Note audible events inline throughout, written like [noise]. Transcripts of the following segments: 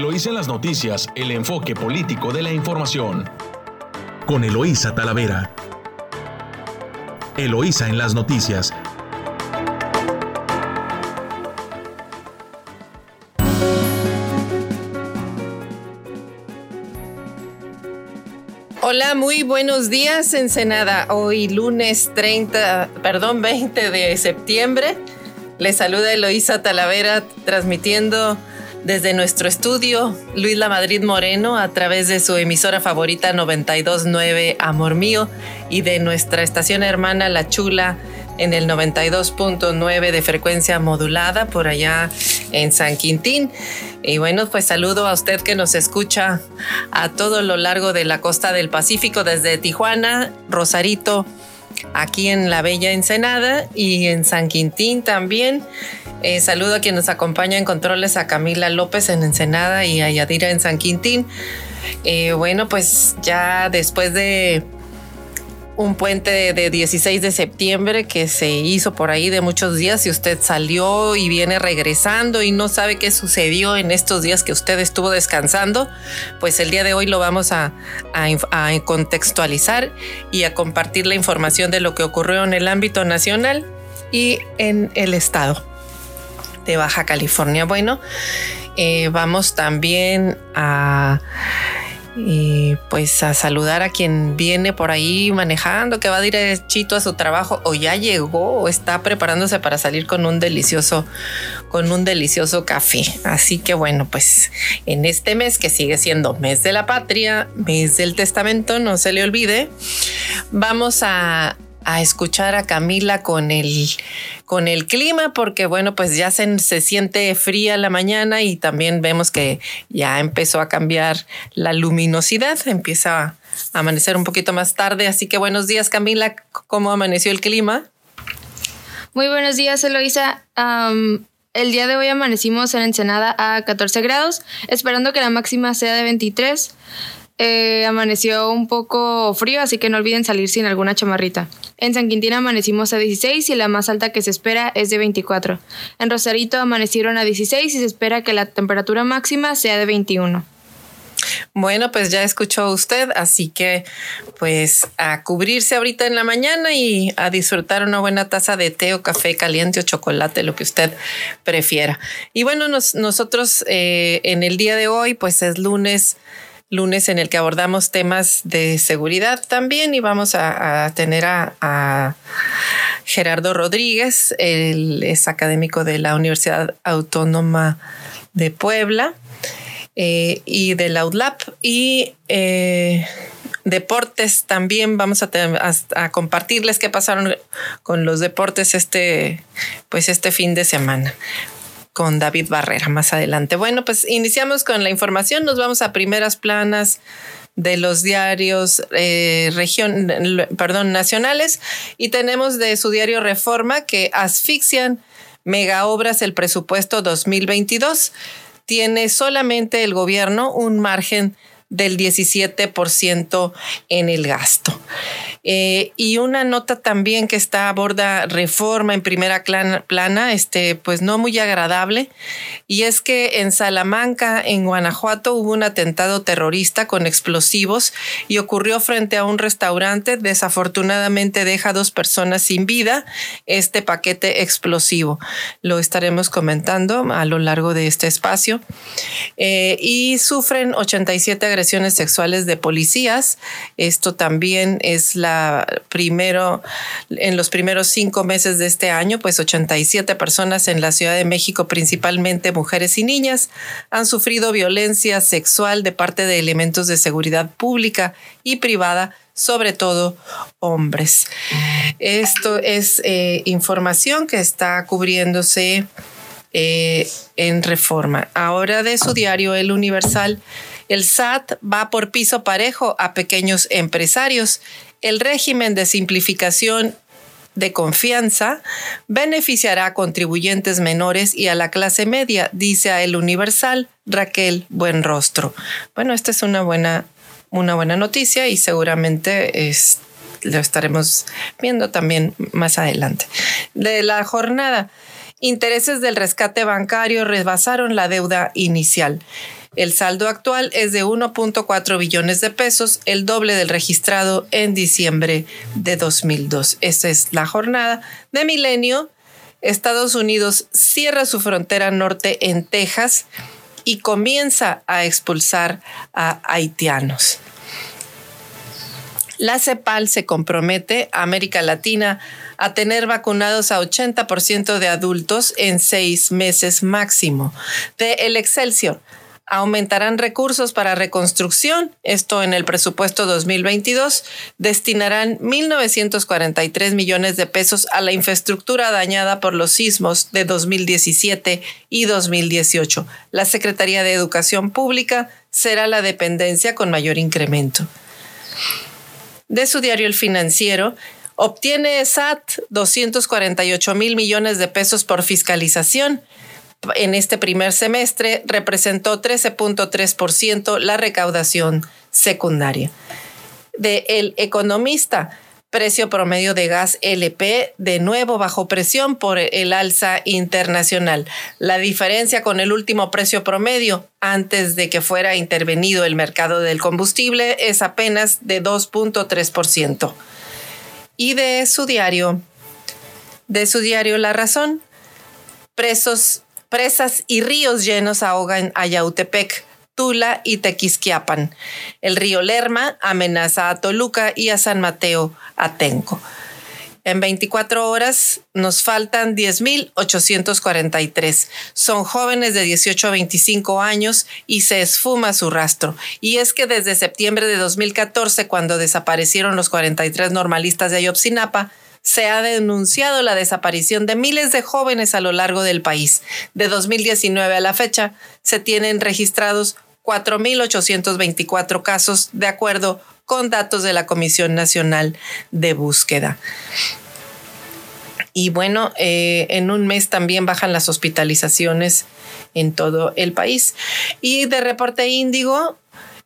Eloísa en las noticias, el enfoque político de la información. Con Eloísa Talavera. Eloísa en las noticias. Hola, muy buenos días, Ensenada. Hoy lunes 30, perdón, 20 de septiembre. Les saluda Eloísa Talavera transmitiendo desde nuestro estudio Luis La Madrid Moreno a través de su emisora favorita 929 Amor Mío y de nuestra estación hermana La Chula en el 92.9 de frecuencia modulada por allá en San Quintín. Y bueno, pues saludo a usted que nos escucha a todo lo largo de la costa del Pacífico, desde Tijuana, Rosarito, aquí en la Bella Ensenada y en San Quintín también. Eh, saludo a quien nos acompaña en controles, a Camila López en Ensenada y a Yadira en San Quintín. Eh, bueno, pues ya después de un puente de 16 de septiembre que se hizo por ahí de muchos días. Si usted salió y viene regresando y no sabe qué sucedió en estos días que usted estuvo descansando, pues el día de hoy lo vamos a, a contextualizar y a compartir la información de lo que ocurrió en el ámbito nacional y en el estado de Baja California. Bueno, eh, vamos también a y pues a saludar a quien viene por ahí manejando, que va derechito a su trabajo o ya llegó o está preparándose para salir con un delicioso, con un delicioso café. Así que bueno, pues en este mes que sigue siendo mes de la patria, mes del testamento, no se le olvide, vamos a a escuchar a Camila con el, con el clima, porque bueno, pues ya se, se, siente fría la mañana y también vemos que ya empezó a cambiar la luminosidad, empieza a amanecer un poquito más tarde. Así que buenos días, Camila, ¿cómo amaneció el clima? Muy buenos días, Eloisa. el día de hoy amanecimos en Ensenada a 14 grados, esperando que la máxima sea de 23. Eh, amaneció un poco frío, así que no olviden salir sin alguna chamarrita. En San Quintín amanecimos a 16 y la más alta que se espera es de 24. En Rosarito amanecieron a 16 y se espera que la temperatura máxima sea de 21. Bueno, pues ya escuchó usted, así que pues a cubrirse ahorita en la mañana y a disfrutar una buena taza de té o café caliente o chocolate, lo que usted prefiera. Y bueno, nosotros eh, en el día de hoy, pues es lunes lunes en el que abordamos temas de seguridad también y vamos a, tener a, Gerardo Rodríguez, él es académico de la Universidad Autónoma de Puebla eh, y de la UDLAP y eh, deportes también. Vamos a, a, compartirles qué pasaron con los deportes este pues este fin de semana con David Barrera más adelante. Bueno, pues iniciamos con la información, nos vamos a primeras planas de los diarios eh, perdón, nacionales y tenemos de su diario Reforma que asfixian mega obras el presupuesto 2022. Tiene solamente el gobierno un margen del 17% en el gasto. Eh, y una nota también que está aborda reforma en primera plana, este, pues no muy agradable, y es que en Salamanca, en Guanajuato, hubo un atentado terrorista con explosivos y ocurrió frente a un restaurante. Desafortunadamente deja dos personas sin vida este paquete explosivo. Lo estaremos comentando a lo largo de este espacio. Eh, y sufren 87 agresiones sexuales de policías. Esto también es la primero, en los primeros cinco meses de este año, pues 87 personas en la Ciudad de México, principalmente mujeres y niñas, han sufrido violencia sexual de parte de elementos de seguridad pública y privada sobre todo hombres. Esto es eh, información que está cubriéndose eh, en reforma. Ahora de su diario El Universal, el SAT va por piso parejo a pequeños empresarios el régimen de simplificación de confianza beneficiará a contribuyentes menores y a la clase media, dice a El Universal Raquel Buenrostro. Bueno, esta es una buena, una buena noticia y seguramente lo estaremos viendo también más adelante. De la jornada, intereses del rescate bancario rebasaron la deuda inicial. El saldo actual es de 1.4 billones de pesos, el doble del registrado en diciembre de 2002. Esa es la jornada de milenio. Estados Unidos cierra su frontera norte en Texas y comienza a expulsar a haitianos. La CEPAL se compromete a América Latina a tener vacunados a 80% de adultos en seis meses máximo. De El Excelsior, aumentarán recursos para reconstrucción. Esto en el presupuesto 2022 destinarán 1.943 millones de pesos a la infraestructura dañada por los sismos de 2017 y 2018. La Secretaría de Educación Pública será la dependencia con mayor incremento. De su diario El Financiero, obtiene SAT 248 mil millones de pesos por fiscalización en este primer semestre representó 13.3% la recaudación secundaria. De El Economista, precio promedio de gas LP de nuevo bajo presión por el alza internacional. La diferencia con el último precio promedio antes de que fuera intervenido el mercado del combustible es apenas de 2.3%. Y de su diario, de su diario La Razón, presos Presas y ríos llenos ahogan Ayautepec, Tula y Tequisquiapan. El río Lerma amenaza a Toluca y a San Mateo, Atenco. En 24 horas nos faltan 10.843. Son jóvenes de 18 a 25 años y se esfuma su rastro. Y es que desde septiembre de 2014, cuando desaparecieron los 43 normalistas de Ayotzinapa, se ha denunciado la desaparición de miles de jóvenes a lo largo del país. De 2019 a la fecha, se tienen registrados 4.824 casos, de acuerdo con datos de la Comisión Nacional de Búsqueda. Y bueno, eh, en un mes también bajan las hospitalizaciones en todo el país. Y de reporte índigo,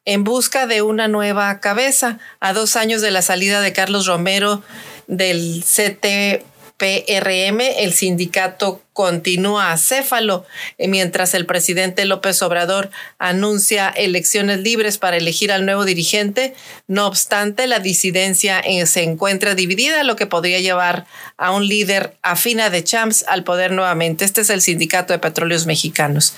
en busca de una nueva cabeza, a dos años de la salida de Carlos Romero, del CTPRM, el sindicato continúa acéfalo, eh, mientras el presidente López Obrador anuncia elecciones libres para elegir al nuevo dirigente. No obstante, la disidencia eh, se encuentra dividida, lo que podría llevar a un líder afina de Champs al poder nuevamente. Este es el sindicato de petróleos mexicanos.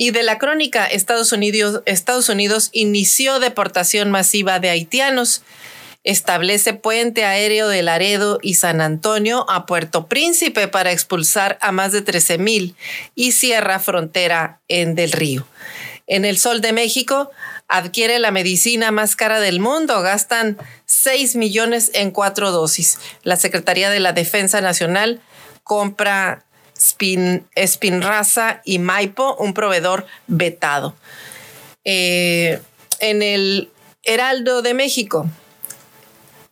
Y de la crónica, Estados Unidos, Estados Unidos inició deportación masiva de haitianos establece puente aéreo de Laredo y San Antonio a Puerto Príncipe para expulsar a más de 13 mil y cierra frontera en Del Río. En el Sol de México adquiere la medicina más cara del mundo, gastan 6 millones en cuatro dosis. La Secretaría de la Defensa Nacional compra Spin, Spinraza y Maipo, un proveedor vetado. Eh, en el Heraldo de México,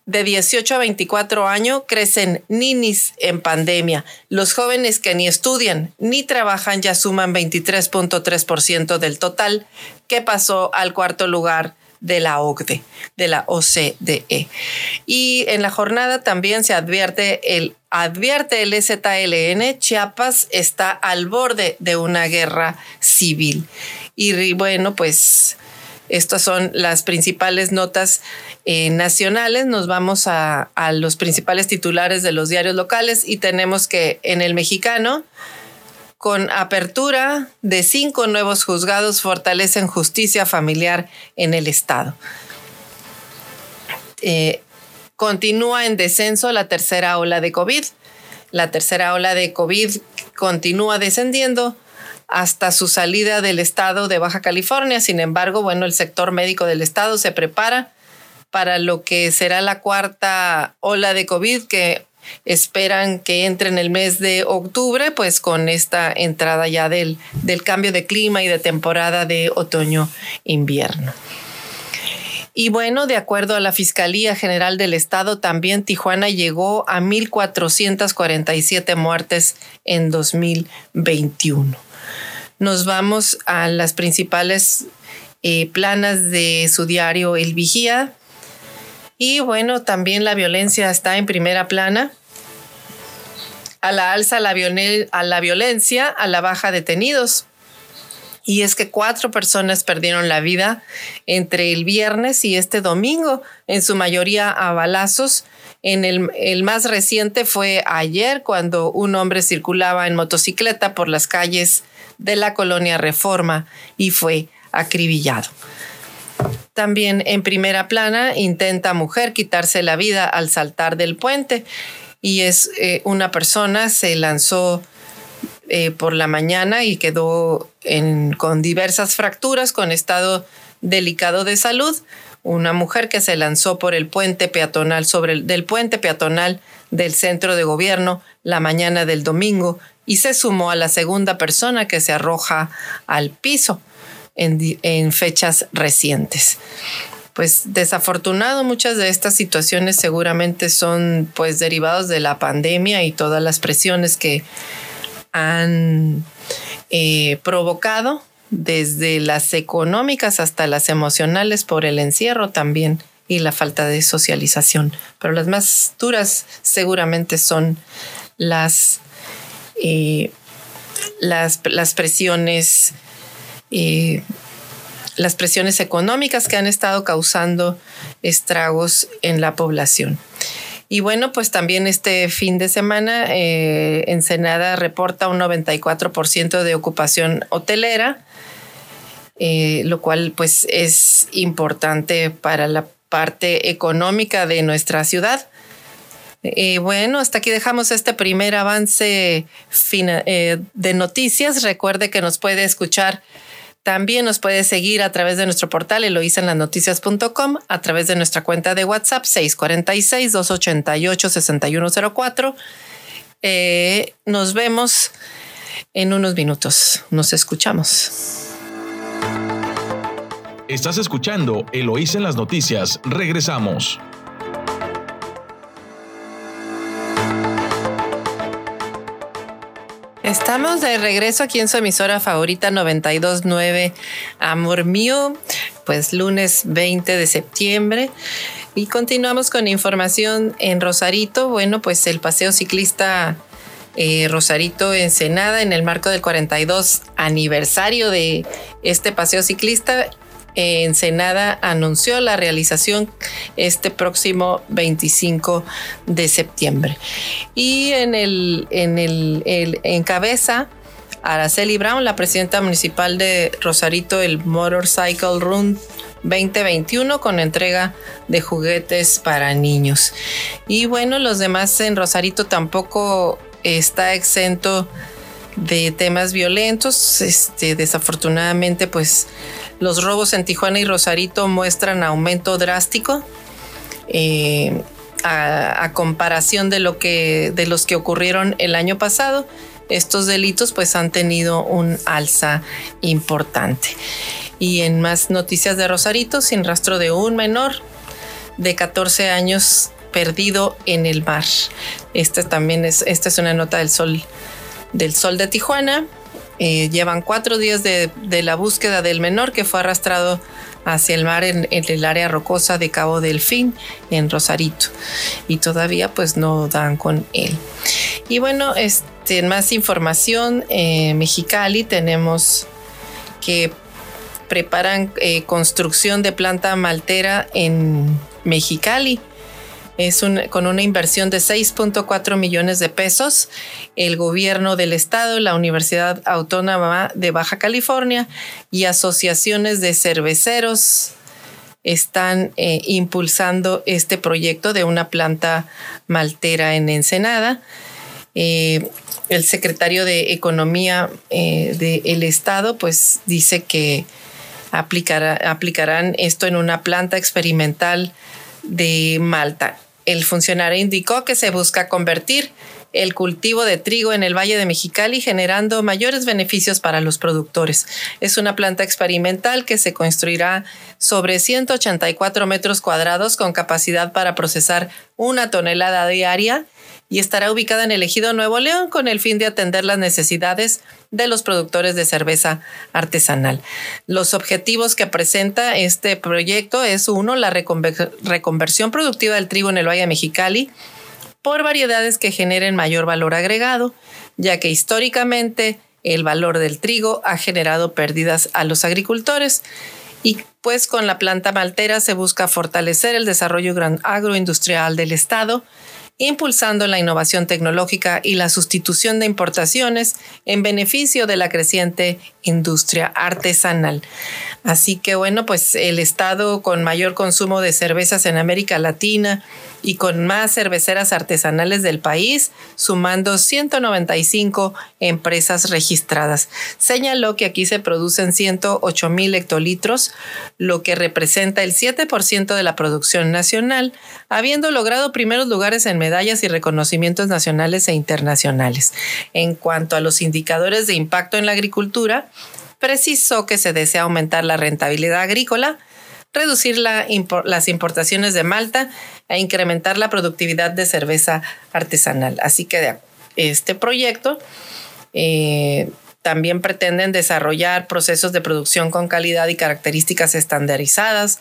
de 18 a 24 años crecen ninis en pandemia. Los jóvenes que ni estudian ni trabajan ya suman 23.3% del total, que pasó al cuarto lugar de la OCDE, de la OCDE. Y en la jornada también se advierte el advierte el ZLN, Chiapas está al borde de una guerra civil. Y bueno, pues estas son las principales notas eh, nacionales. Nos vamos a, los principales titulares de los diarios locales y tenemos que en el mexicano, con apertura de cinco nuevos juzgados, fortalecen justicia familiar en el Estado. Eh, continúa en descenso la tercera ola de COVID. La tercera ola de COVID continúa descendiendo hasta su salida del estado de Baja California. Sin embargo, bueno, el sector médico del estado se prepara para lo que será la cuarta ola de COVID que esperan que entre en el mes de octubre, pues con esta entrada ya del, del cambio de clima y de temporada de otoño-invierno. Y bueno, de acuerdo a la Fiscalía General del Estado, también Tijuana llegó a 1.447 muertes en 2021 nos vamos a las principales eh, planas de su diario El Vigía. Y bueno, también la violencia está en primera plana. A la alza la a la violencia, a la baja detenidos. Y es que cuatro personas perdieron la vida entre el viernes y este domingo, en su mayoría a balazos. En el, el, más reciente fue ayer, cuando un hombre circulaba en motocicleta por las calles de la colonia Reforma y fue acribillado. También en primera plana intenta mujer quitarse la vida al saltar del puente y es eh, una persona, se lanzó eh, por la mañana y quedó con diversas fracturas, con estado delicado de salud. Una mujer que se lanzó por el puente peatonal, sobre el, del puente peatonal del centro de gobierno la mañana del domingo y se sumó a la segunda persona que se arroja al piso en, en fechas recientes pues desafortunado muchas de estas situaciones seguramente son pues derivados de la pandemia y todas las presiones que han eh, provocado, desde las económicas hasta las emocionales por el encierro también y la falta de socialización. Pero las más duras seguramente son las, eh, las, las, presiones. Eh, las presiones económicas que han estado causando estragos en la población. Y bueno, pues también este fin de semana eh, Ensenada reporta un 94% de ocupación hotelera, eh, lo cual pues es importante para la parte económica de nuestra ciudad. Eh, bueno, hasta aquí dejamos este primer avance de noticias. Recuerde que nos puede escuchar también nos puede seguir a través de nuestro portal eloísenlasnoticias.com, a través de nuestra cuenta de WhatsApp 646-288-6104. Eh, nos vemos en unos minutos. Nos escuchamos. Estás escuchando Eloísa en las noticias. Regresamos. Estamos de regreso aquí en su emisora favorita 929 Amor Mío, pues lunes 20 de septiembre. Y continuamos con información en Rosarito. Bueno, pues el paseo ciclista eh, Rosarito Ensenada en el marco del 42 aniversario de este paseo ciclista Ensenada anunció la realización este próximo 25 de septiembre. Y en el, en el, encabeza Araceli Brown, la presidenta municipal de Rosarito, el Motorcycle Run 2021 con entrega de juguetes para niños. Y bueno, los demás en Rosarito tampoco está exento de temas violentos. Este, desafortunadamente, pues los robos en Tijuana y Rosarito muestran aumento drástico. Eh, a, comparación de lo que de los que ocurrieron el año pasado, estos delitos pues han tenido un alza importante. Y en más noticias de Rosarito, sin rastro de un menor de 14 años perdido en el mar. Esta también es, esta es una nota del sol del sol de Tijuana. Eh, llevan cuatro días de, la búsqueda del menor que fue arrastrado hacia el mar en, el área rocosa de Cabo Delfín, en Rosarito. Y todavía pues no dan con él. Y bueno, este, más información, eh, Mexicali tenemos que preparan eh, construcción de planta maltera en Mexicali es con una inversión de 6.4 millones de pesos. El gobierno del estado, la Universidad Autónoma de Baja California y asociaciones de cerveceros están eh, impulsando este proyecto de una planta maltera en Ensenada. Eh, el secretario de Economía eh, del Estado pues dice que aplicarán esto en una planta experimental de Malta. El funcionario indicó que se busca convertir el cultivo de trigo en el Valle de Mexicali generando mayores beneficios para los productores. Es una planta experimental que se construirá sobre 184 metros cuadrados con capacidad para procesar una tonelada diaria y estará ubicada en el ejido Nuevo León con el fin de atender las necesidades de los productores de cerveza artesanal. Los objetivos que presenta este proyecto es uno, la reconversión productiva del trigo en el Valle Mexicali por variedades que generen mayor valor agregado, ya que históricamente el valor del trigo ha generado pérdidas a los agricultores. Y pues con la planta maltera se busca fortalecer el desarrollo agroindustrial del Estado impulsando la innovación tecnológica y la sustitución de importaciones en beneficio de la creciente industria artesanal. Así que bueno, pues el estado con mayor consumo de cervezas en América Latina y con más cerveceras artesanales del país, sumando 195 empresas registradas. Señaló que aquí se producen 108 mil hectolitros, lo que representa el 7% de la producción nacional, habiendo logrado primeros lugares en medallas y reconocimientos nacionales e internacionales. En cuanto a los indicadores de impacto en la agricultura, precisó que se desea aumentar la rentabilidad agrícola, reducir las importaciones de Malta e incrementar la productividad de cerveza artesanal. Así que este proyecto eh, también pretenden desarrollar procesos de producción con calidad y características estandarizadas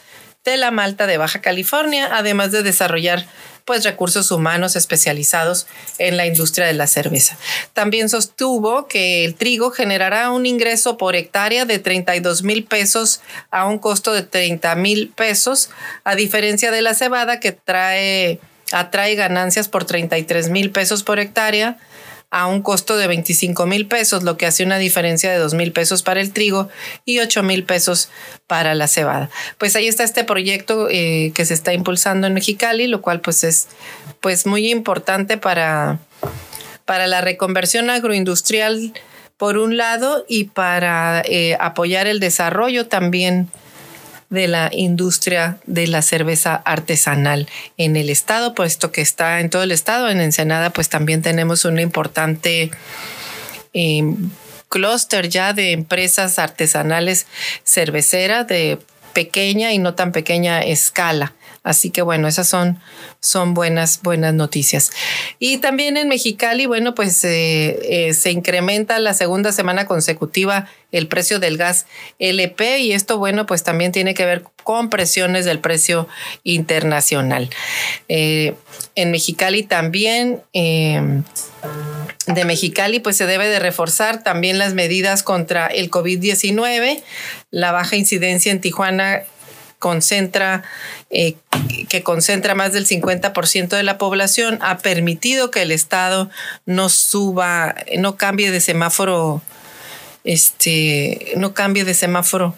de la malta de Baja California, además de desarrollar pues recursos humanos especializados en la industria de la cerveza. También sostuvo que el trigo generará un ingreso por hectárea de 32 mil pesos a un costo de 30 mil pesos, a diferencia de la cebada que trae, atrae ganancias por 33 mil pesos por hectárea a un costo de 25 mil pesos, lo que hace una diferencia de 2 mil pesos para el trigo y 8 mil pesos para la cebada. Pues ahí está este proyecto eh, que se está impulsando en Mexicali, lo cual pues es pues muy importante para, para la reconversión agroindustrial por un lado y para eh, apoyar el desarrollo también de la industria de la cerveza artesanal en el estado, puesto que está en todo el estado. En Ensenada, pues también tenemos un importante em, clúster ya de empresas artesanales cerveceras de pequeña y no tan pequeña escala. Así que bueno, esas son, son buenas, buenas noticias. Y también en Mexicali, bueno, pues eh, eh, se incrementa la segunda semana consecutiva el precio del gas LP y esto, bueno, pues también tiene que ver con presiones del precio internacional. Eh, en Mexicali también de Mexicali, pues se debe de reforzar también las medidas contra el COVID-19. La baja incidencia en Tijuana concentra, eh, que concentra más del 50% de la población, ha permitido que el Estado no suba, no cambie de semáforo, este, no cambie de semáforo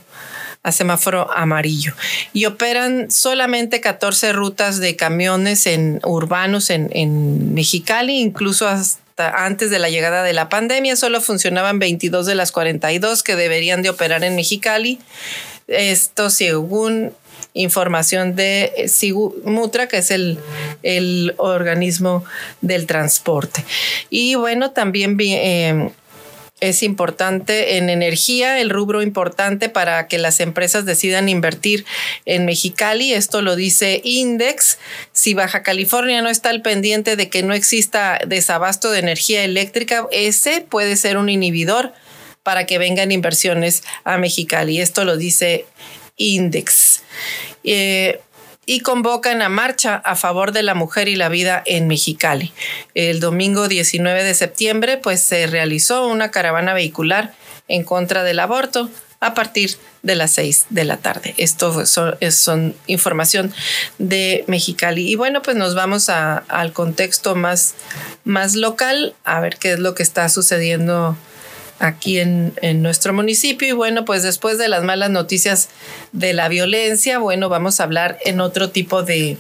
a semáforo amarillo. Y operan solamente 14 rutas de camiones en urbanos en, en Mexicali, incluso hasta antes de la llegada de la pandemia, solo funcionaban 22 de las 42 que deberían de operar en Mexicali. Esto según información de Mutra, que es el, el organismo del transporte. Y bueno, también eh, es importante en energía, el rubro importante para que las empresas decidan invertir en Mexicali. Esto lo dice Index. Si Baja California no está al pendiente de que no exista desabasto de energía eléctrica, ese puede ser un inhibidor para que vengan inversiones a Mexicali. Esto lo dice Index. Eh, y convocan a marcha a favor de la mujer y la vida en Mexicali. El domingo 19 de septiembre, pues se realizó una caravana vehicular en contra del aborto a partir de las 6 de la tarde. Esto son, información de Mexicali. Y bueno, pues nos vamos al contexto más, más local, a ver qué es lo que está sucediendo aquí en, nuestro municipio. Y bueno, pues después de las malas noticias de la violencia, bueno, vamos a hablar en otro tipo de,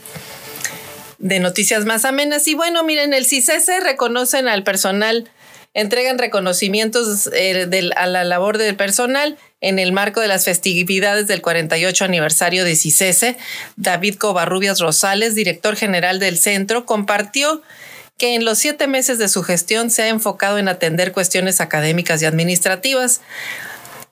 de noticias más amenas. Y bueno, miren, el CICESE reconocen al personal, entregan reconocimientos eh, a la labor del personal en el marco de las festividades del 48 aniversario de CICESE. David Covarrubias Rosales, director general del centro, compartió que en los siete meses de su gestión se ha enfocado en atender cuestiones académicas y administrativas.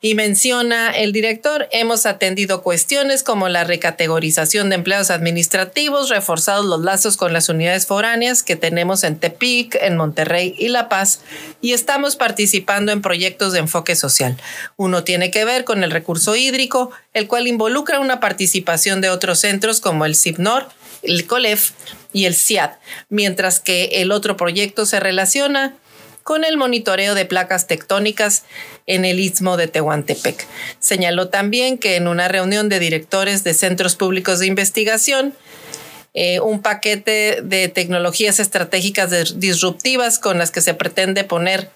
Y menciona el director, hemos atendido cuestiones como la recategorización de empleados administrativos, reforzados los lazos con las unidades foráneas que tenemos en Tepic, en Monterrey y La Paz, y estamos participando en proyectos de enfoque social. Uno tiene que ver con el recurso hídrico, el cual involucra una participación de otros centros como el CIPNOR, el COLEF y el CIAD, mientras que el otro proyecto se relaciona con el monitoreo de placas tectónicas en el istmo de Tehuantepec. Señaló también que en una reunión de directores de centros públicos de investigación, eh, un paquete de tecnologías estratégicas disruptivas con las que se pretende poner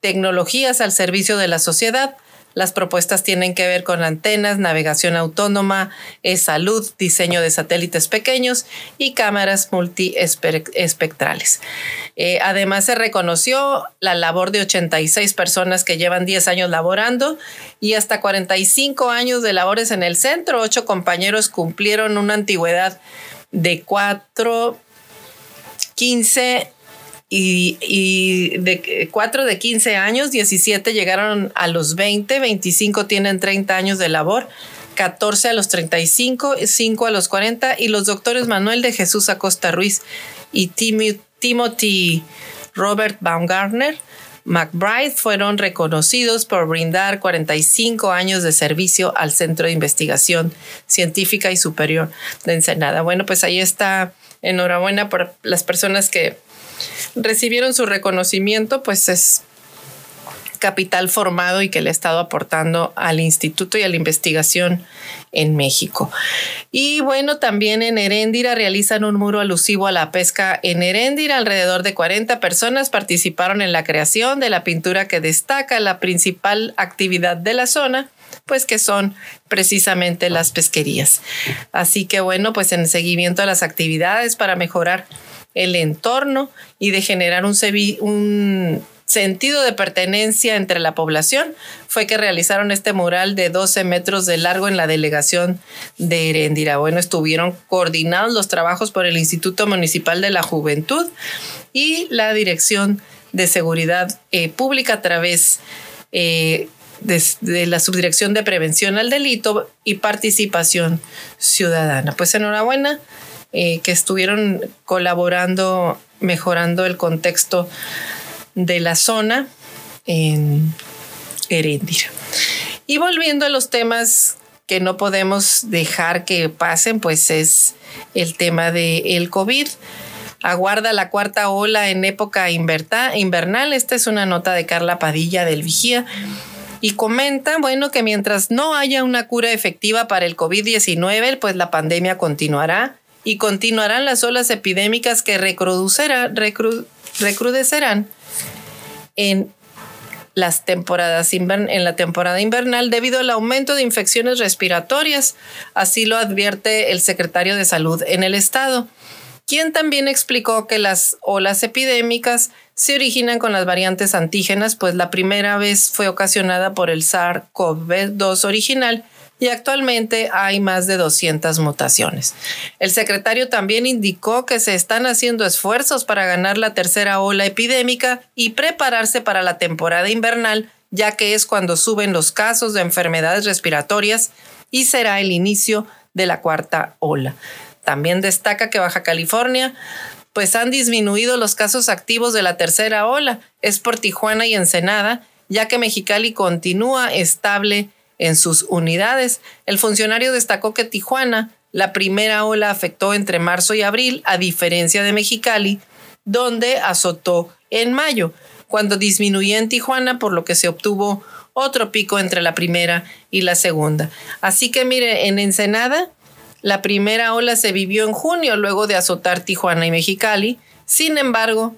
tecnologías al servicio de la sociedad las propuestas tienen que ver con antenas, navegación autónoma, salud, diseño de satélites pequeños y cámaras multiespectrales. Eh, además, se reconoció la labor de 86 personas que llevan 10 años laborando y hasta 45 años de labores en el centro. Ocho compañeros cumplieron una antigüedad de 4, 15 y, de 4 de 15 años, 17 llegaron a los 20, 25 tienen 30 años de labor, 14 a los 35, 5 a los 40 y los doctores Manuel de Jesús Acosta Ruiz y Timothy Robert Baumgartner McBride fueron reconocidos por brindar 45 años de servicio al Centro de Investigación Científica y Superior de Ensenada. Bueno, pues ahí está. Enhorabuena por las personas que recibieron su reconocimiento, pues es capital formado y que le ha estado aportando al instituto y a la investigación en México. Y bueno, también en Heréndira realizan un muro alusivo a la pesca en Heréndira. Alrededor de 40 personas participaron en la creación de la pintura que destaca la principal actividad de la zona pues que son precisamente las pesquerías. Así que bueno, pues en seguimiento a las actividades para mejorar el entorno y de generar un, sentido de pertenencia entre la población fue que realizaron este mural de 12 metros de largo en la delegación de Herendira. Bueno, estuvieron coordinados los trabajos por el Instituto Municipal de la Juventud y la Dirección de Seguridad eh, Pública a través eh, de, la Subdirección de Prevención al Delito y Participación Ciudadana. Pues enhorabuena eh, que estuvieron colaborando, mejorando el contexto de la zona en Heréndira. Y volviendo a los temas que no podemos dejar que pasen, pues es el tema del el COVID. Aguarda la cuarta ola en época invernal. Esta es una nota de Carla Padilla del Vigía. Y comenta, bueno, que mientras no haya una cura efectiva para el COVID-19, pues la pandemia continuará y continuarán las olas epidémicas que recrudecerán en las temporadas en la temporada invernal debido al aumento de infecciones respiratorias, así lo advierte el secretario de Salud en el estado, quien también explicó que las olas epidémicas se originan con las variantes antígenas, pues la primera vez fue ocasionada por el SARS-CoV-2 original y actualmente hay más de 200 mutaciones. El secretario también indicó que se están haciendo esfuerzos para ganar la tercera ola epidémica y prepararse para la temporada invernal, ya que es cuando suben los casos de enfermedades respiratorias y será el inicio de la cuarta ola. También destaca que Baja California pues han disminuido los casos activos de la tercera ola, es por Tijuana y Ensenada, ya que Mexicali continúa estable en sus unidades. El funcionario destacó que Tijuana, la primera ola afectó entre marzo y abril, a diferencia de Mexicali, donde azotó en mayo, cuando disminuía en Tijuana, por lo que se obtuvo otro pico entre la primera y la segunda. Así que mire, en Ensenada, la primera ola se vivió en junio, luego de azotar Tijuana y Mexicali. Sin embargo,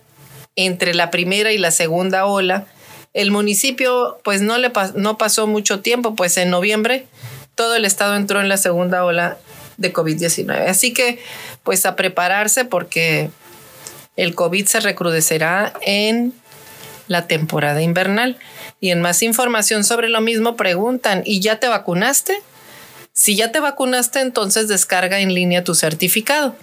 entre la primera y la segunda ola, el municipio pues no le no pasó mucho tiempo, pues en noviembre todo el estado entró en la segunda ola de COVID-19. Así que pues a prepararse porque el COVID se recrudecerá en la temporada invernal. Y en más información sobre lo mismo preguntan, ¿y ya te vacunaste? Si ya te vacunaste, entonces descarga en línea tu certificado.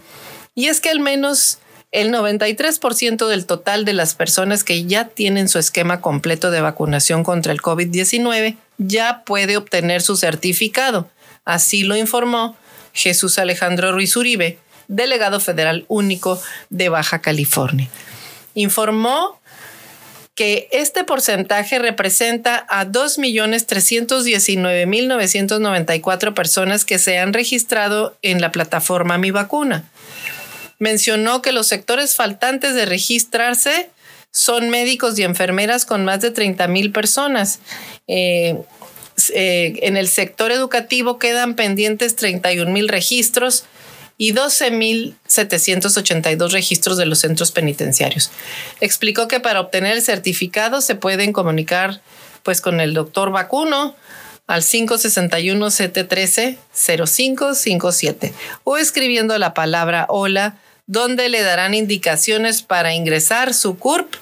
Y es que al menos el 93% del total de las personas que ya tienen su esquema completo de vacunación contra el COVID-19 ya puede obtener su certificado. Así lo informó Jesús Alejandro Ruiz Uribe, delegado federal único de Baja California. Informó que este porcentaje representa a 2.319.994 personas que se han registrado en la plataforma Mi Vacuna mencionó que los sectores faltantes de registrarse son médicos y enfermeras con más de 30 mil personas. Eh, eh, en el sector educativo quedan pendientes 31 mil registros y 12.782 registros de los centros penitenciarios. Explicó que para obtener el certificado se pueden comunicar pues con el doctor Vacuno al 561-713-0557 o escribiendo la palabra hola donde le darán indicaciones para ingresar su CURP.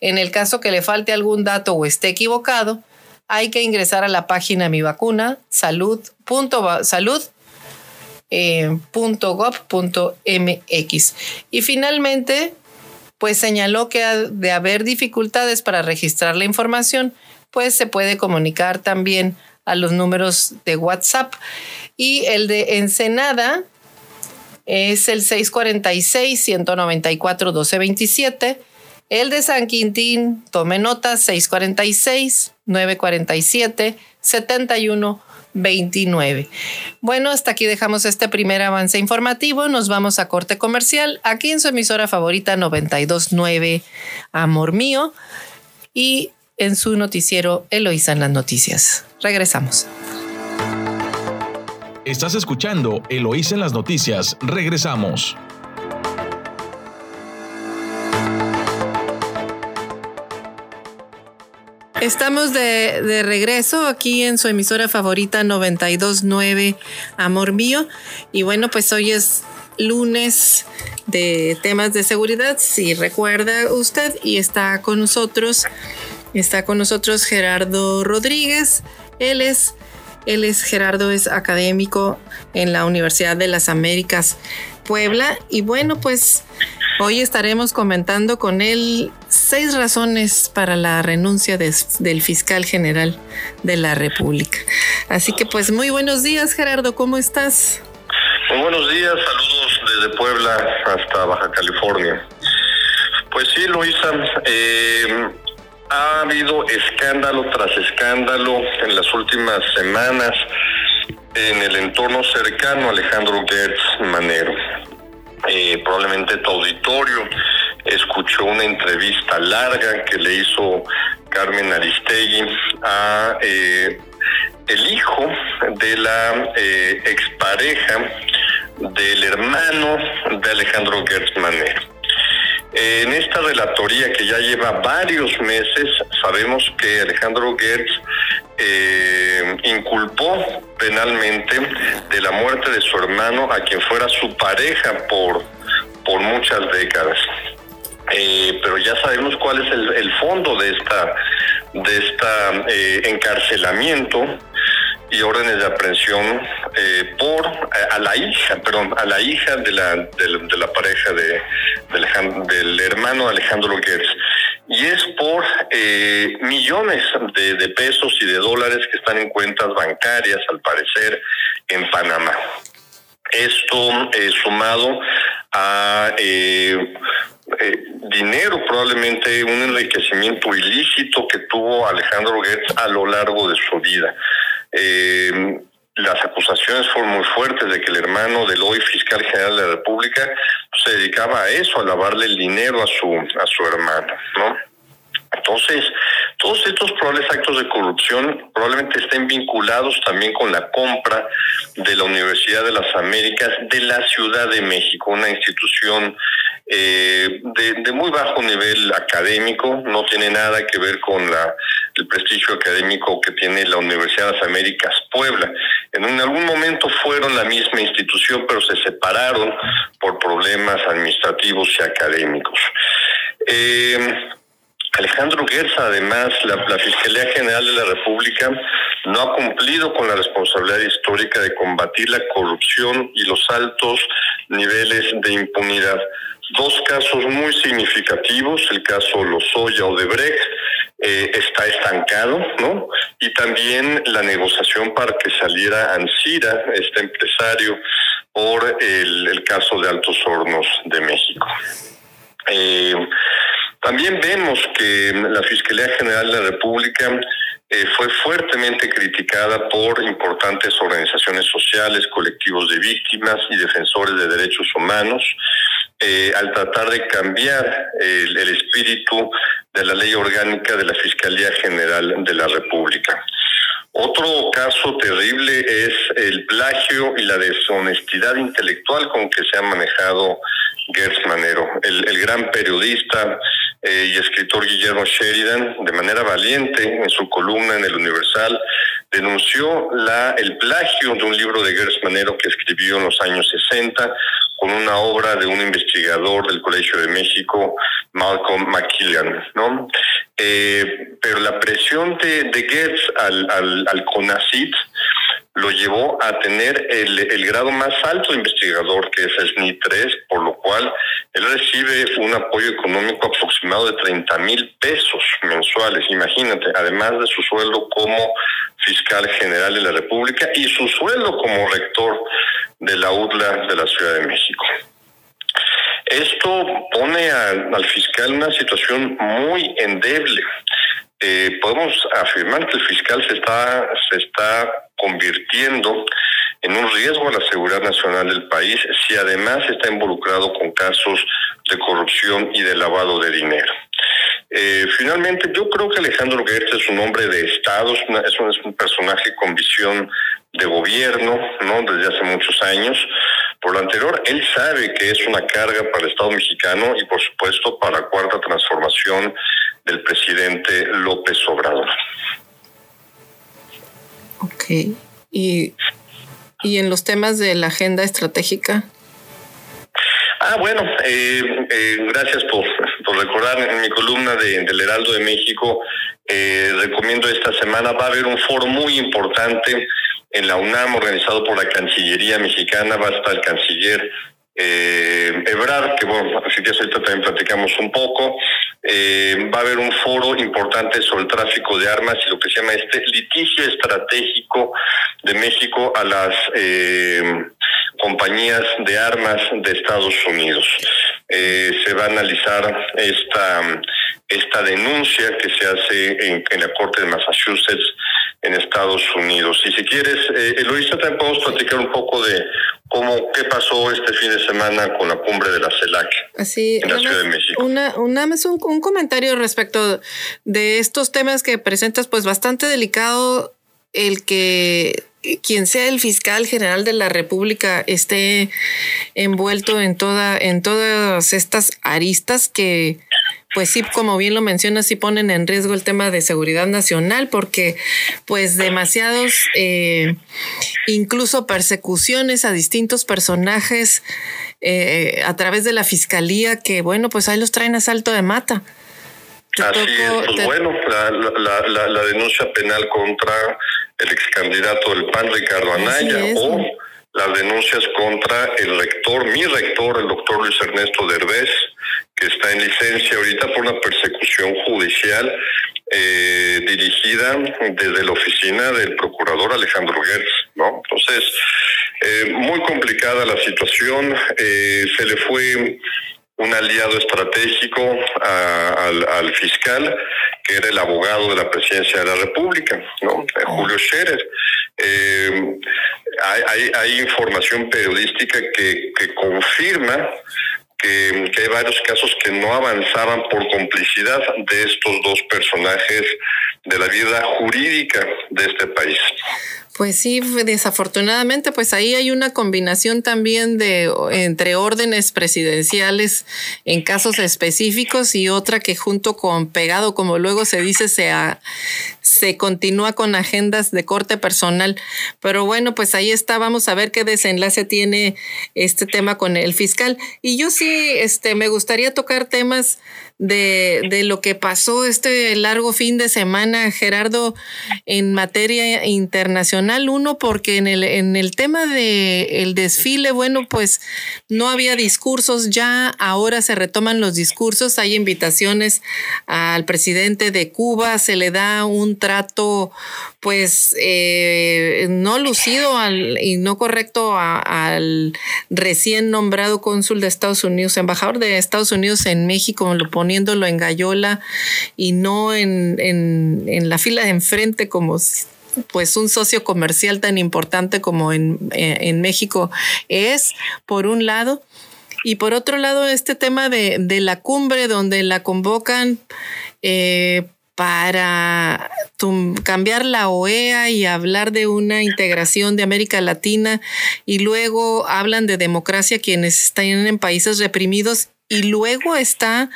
En el caso que le falte algún dato o esté equivocado, hay que ingresar a la página Mi Vacuna, salud, eh, Y finalmente, pues señaló que de haber dificultades para registrar la información, pues se puede comunicar también a los números de WhatsApp. Y el de Ensenada es el 646-194-1227. El de San Quintín, tome nota, 646-947-7129. Bueno, hasta aquí dejamos este primer avance informativo. Nos vamos a corte comercial aquí en su emisora favorita 929 Amor Mío y en su noticiero Eloísa en las noticias. Regresamos. Estás escuchando Eloísa en las noticias. Regresamos. Estamos de, regreso aquí en su emisora favorita 929 Amor Mío. Y bueno, pues hoy es lunes de temas de seguridad, si recuerda usted, y está con nosotros, está con nosotros Gerardo Rodríguez. Él es él es Gerardo, es académico en la Universidad de las Américas Puebla. Y bueno, pues hoy estaremos comentando con él seis razones para la renuncia del fiscal general de la República. Así que pues muy buenos días, Gerardo, ¿cómo estás? Muy buenos días, saludos desde Puebla hasta Baja California. Pues sí, Luisa, eh, ha habido escándalo tras escándalo en las últimas semanas en el entorno cercano a Alejandro Gertz Manero. Eh, probablemente tu auditorio escuchó una entrevista larga que le hizo Carmen Aristegui a eh, el hijo de la eh, expareja del hermano de Alejandro Gertz Manero. En esta relatoría que ya lleva varios meses, sabemos que Alejandro Gertz eh, inculpó penalmente de la muerte de su hermano a quien fuera su pareja por, por muchas décadas. Eh, pero ya sabemos cuál es el, fondo de esta de esta eh, encarcelamiento y órdenes de aprehensión eh, por a la hija, perdón, a la hija de la, de, la pareja de, del hermano Alejandro Gertz. Y es por eh, millones de, pesos y de dólares que están en cuentas bancarias, al parecer, en Panamá. Esto eh, sumado a dinero, probablemente un enriquecimiento ilícito que tuvo Alejandro Gertz a lo largo de su vida. Eh, las acusaciones fueron muy fuertes de que el hermano del hoy fiscal general de la República se dedicaba a eso, a lavarle el dinero a su a su hermano, ¿no? Entonces, todos estos probables actos de corrupción probablemente estén vinculados también con la compra de la Universidad de las Américas de la Ciudad de México, una institución eh, de, muy bajo nivel académico, no tiene nada que ver con el prestigio académico que tiene la Universidad de las Américas Puebla. En, algún momento fueron la misma institución, pero se separaron por problemas administrativos y académicos. Eh, Alejandro Gerza, además, la, Fiscalía General de la República no ha cumplido con la responsabilidad histórica de combatir la corrupción y los altos niveles de impunidad. Dos casos muy significativos, el caso Lozoya Odebrecht, eh, está estancado, ¿no? Y también la negociación para que saliera Ansira, este empresario, por el, caso de Altos Hornos de México. Eh, también vemos que la Fiscalía General de la República eh, fue fuertemente criticada por importantes organizaciones sociales, colectivos de víctimas y defensores de derechos humanos eh, al tratar de cambiar el, el espíritu de la ley orgánica de la Fiscalía General de la República. Otro caso terrible es el plagio y la deshonestidad intelectual con que se ha manejado Gertz Manero, el, gran periodista eh, y escritor Guillermo Sheridan, de manera valiente en su columna en el Universal, denunció la, el plagio de un libro de Gertz Manero que escribió en los años 60 con una obra de un investigador del Colegio de México, Malcolm McKillian. Eh, pero la presión de, de al, al, al CONACIT lo llevó a tener el, el, grado más alto de investigador, que es SNI 3, por lo cual él recibe un apoyo económico aproximado de 30 mil pesos mensuales, imagínate, además de su sueldo como fiscal general de la República y su sueldo como rector de la UDLA de la Ciudad de México. Esto pone al fiscal en una situación muy endeble. Eh, podemos afirmar que el fiscal se está, se está convirtiendo en un riesgo a la seguridad nacional del país si además está involucrado con casos de corrupción y de lavado de dinero. Eh, finalmente, yo creo que Alejandro Gertz es un hombre de Estado, es, una, es, un, es un personaje con visión de gobierno, ¿no? Desde hace muchos años. Por lo anterior, él sabe que es una carga para el Estado mexicano y, por supuesto, para la cuarta transformación del presidente López Obrador. Ok. ¿Y, y en los temas de la agenda estratégica? Ah, bueno, eh, eh, gracias por, por, recordar en mi columna de, del Heraldo de México. Eh, recomiendo esta semana, va a haber un foro muy importante en la UNAM organizado por la Cancillería Mexicana, va a estar el canciller eh, Ebrard, que bueno, así que ahorita también platicamos un poco. Eh, va a haber un foro importante sobre el tráfico de armas y lo que se llama este litigio estratégico de México a las eh, compañías de armas de Estados Unidos. Se va a analizar esta, esta denuncia que se hace en, en la Corte de Massachusetts en Estados Unidos. Y si quieres, eh, Eloisa, también podemos platicar un poco de cómo, qué pasó este fin de semana con la cumbre de la CELAC Así, en la Ciudad de México. Una, una, un, un comentario respecto de estos temas que presentas, pues bastante delicado el que quien sea el fiscal general de la República esté envuelto en toda en todas estas aristas que pues sí, como bien lo mencionas, sí ponen en riesgo el tema de seguridad nacional, porque pues demasiados, eh, incluso persecuciones a distintos personajes eh, a través de la fiscalía, que bueno, pues ahí los traen a salto de mata. Así es, pues bueno, la, la, la, la, denuncia penal contra el ex candidato del PAN, Ricardo Anaya, es, o las denuncias contra el rector, mi rector, el doctor Luis Ernesto Derbez, que está en licencia ahorita por una persecución judicial eh, dirigida desde la oficina del procurador Alejandro Gertz, ¿no? Entonces, eh, muy complicada la situación, eh, se le fue un aliado estratégico a, al, al, fiscal, que era el abogado de la presidencia de la República, ¿no? Julio Scherer. Eh, hay, hay, información periodística que, confirma que, hay varios casos que no avanzaban por complicidad de estos dos personajes de la vida jurídica de este país. Pues sí, desafortunadamente, pues ahí hay una combinación también de entre órdenes presidenciales en casos específicos y otra que junto con pegado, como luego se dice, se, a, se continúa con agendas de corte personal. Pero bueno, pues ahí está, vamos a ver qué desenlace tiene este tema con el fiscal. Y yo sí, este, me gustaría tocar temas de, de, lo que pasó este largo fin de semana, Gerardo, en materia internacional. Uno, porque en el, en el tema del el desfile, bueno, pues no había discursos, ya ahora se retoman los discursos, hay invitaciones al presidente de Cuba, se le da un trato pues eh, no lucido al, y no correcto a, al recién nombrado cónsul de Estados Unidos, embajador de Estados Unidos en México, lo poniéndolo en gallola y no en, en, en la fila de enfrente como pues un socio comercial tan importante como en, en México es, por un lado. Y por otro lado, este tema de, de la cumbre donde la convocan eh, para cambiar la OEA y hablar de una integración de América Latina y luego hablan de democracia quienes están en países reprimidos y luego está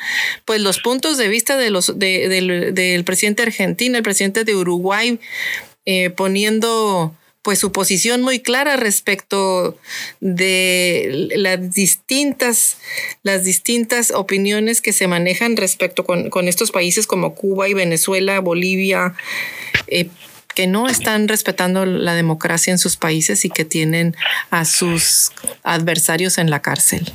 pues los puntos de vista de los del, presidente argentino, el presidente de Uruguay eh, poniendo pues su posición muy clara respecto de las distintas, las distintas opiniones que se manejan respecto con, estos países como Cuba y Venezuela, Bolivia, eh, que no están respetando la democracia en sus países y que tienen a sus adversarios en la cárcel.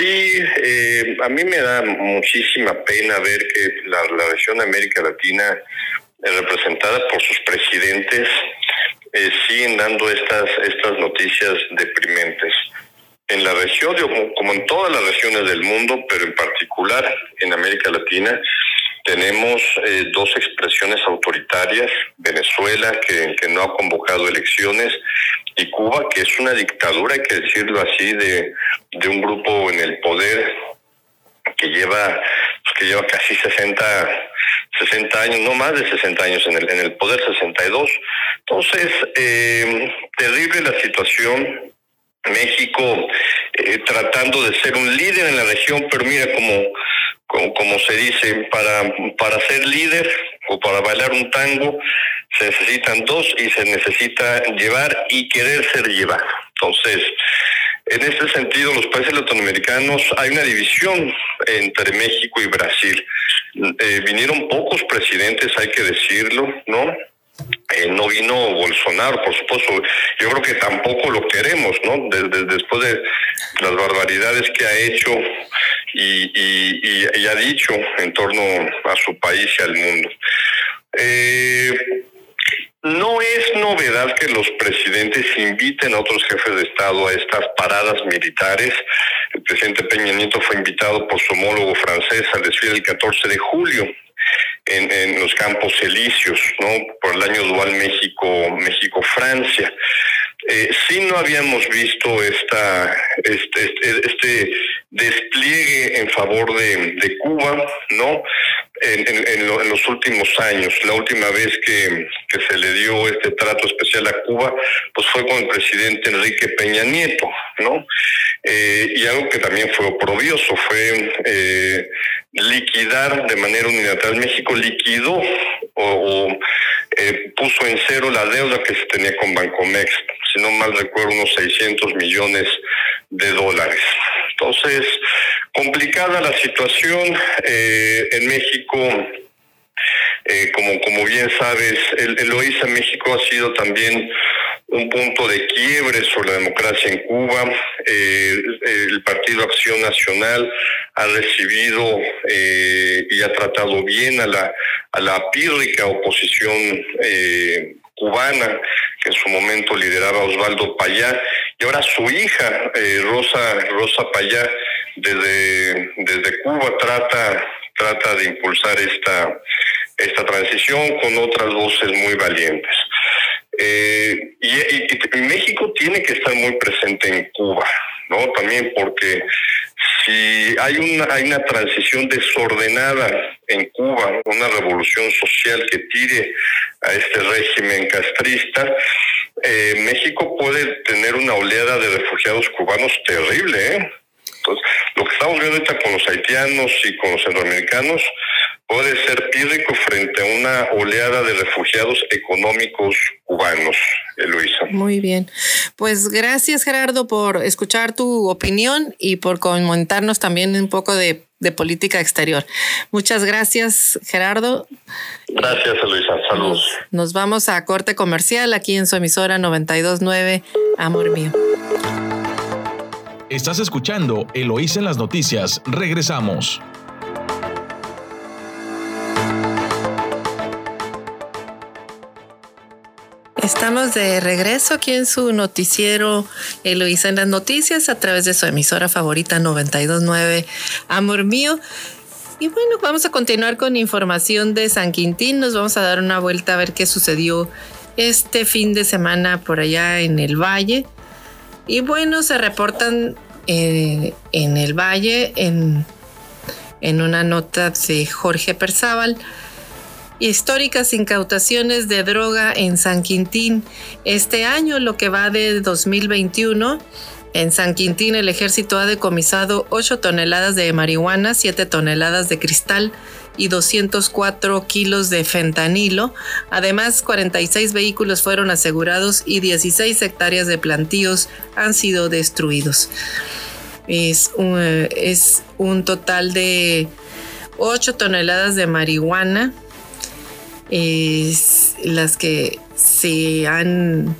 Sí, eh, a mí me da muchísima pena ver que la, la región de América Latina, eh, representada por sus presidentes, eh, siguen dando estas, estas noticias deprimentes. En la región, como en todas las regiones del mundo, pero en particular en América Latina, tenemos eh, dos expresiones autoritarias, Venezuela, que, que, no ha convocado elecciones, y Cuba, que es una dictadura, hay que decirlo así, de, de un grupo en el poder que lleva, pues, que lleva casi 60 60 años, no más de 60 años en el, en el poder, 62. Entonces, eh, terrible la situación. México eh, tratando de ser un líder en la región, pero mira como, como, como, se dice, para, para ser líder o para bailar un tango se necesitan dos y se necesita llevar y querer ser llevado. Entonces, en este sentido, los países latinoamericanos hay una división entre México y Brasil. Eh, vinieron pocos presidentes, hay que decirlo, ¿no? Eh, no vino Bolsonaro, por supuesto. Yo creo que tampoco lo queremos, ¿no? Después de las barbaridades que ha hecho y, y, ha dicho en torno a su país y al mundo. Eh, no es novedad que los presidentes inviten a otros jefes de Estado a estas paradas militares. El presidente Peña Nieto fue invitado por su homólogo francés al desfile del 14 de julio en, los Campos Elíseos, ¿no? Por el año dual México, México-Francia. Eh, sí no habíamos visto esta, este, este, este despliegue en favor de Cuba, ¿no? En, en, los últimos años. La última vez que, que, se le dio este trato especial a Cuba, pues fue con el presidente Enrique Peña Nieto, ¿no? Eh, y algo que también fue oprobioso fue eh, liquidar de manera unilateral. México liquidó o, eh, puso en cero la deuda que se tenía con Bancomex, si no mal recuerdo, unos 600 millones de dólares. Entonces, complicada la situación eh, en México. Eh, como, como bien sabes, el, el OISA México ha sido también un punto de quiebre sobre la democracia en Cuba. Eh, el Partido Acción Nacional ha recibido y ha tratado bien a la, a la pírrica oposición cubana, que en su momento lideraba Osvaldo Payá, y ahora su hija, Rosa, Rosa Payá, desde, desde Cuba trata, trata de impulsar esta, esta transición con otras voces muy valientes. Eh, y, México tiene que estar muy presente en Cuba, ¿no? También porque si hay una, hay una transición desordenada en Cuba, una revolución social que tire a este régimen castrista, eh, México puede tener una oleada de refugiados cubanos terrible, ¿eh? Entonces, lo que estamos viendo ahorita con los haitianos y con los centroamericanos puede ser pírrico frente a una oleada de refugiados económicos cubanos, Luisa. Muy bien. Pues gracias, Gerardo, por escuchar tu opinión y por comentarnos también un poco de, política exterior. Muchas gracias, Gerardo. Gracias, Luisa. Saludos. Nos, vamos a corte comercial aquí en su emisora 929, Amor Mío. Estás escuchando Eloísa en las noticias. Regresamos. Estamos de regreso aquí en su noticiero Eloísa en las noticias a través de su emisora favorita 929 Amor Mío. Y bueno, vamos a continuar con información de San Quintín. Nos vamos a dar una vuelta a ver qué sucedió este fin de semana por allá en el valle. Y bueno, se reportan eh, en el Valle, en, en una nota de Jorge Perzábal. Históricas incautaciones de droga en San Quintín. Este año, lo que va de 2021, en San Quintín el ejército ha decomisado 8 toneladas de marihuana, 7 toneladas de cristal, y 204 kilos de fentanilo. Además, 46 vehículos fueron asegurados y 16 hectáreas de plantíos han sido destruidos. Es un, es un total de 8 toneladas de marihuana, es las que se han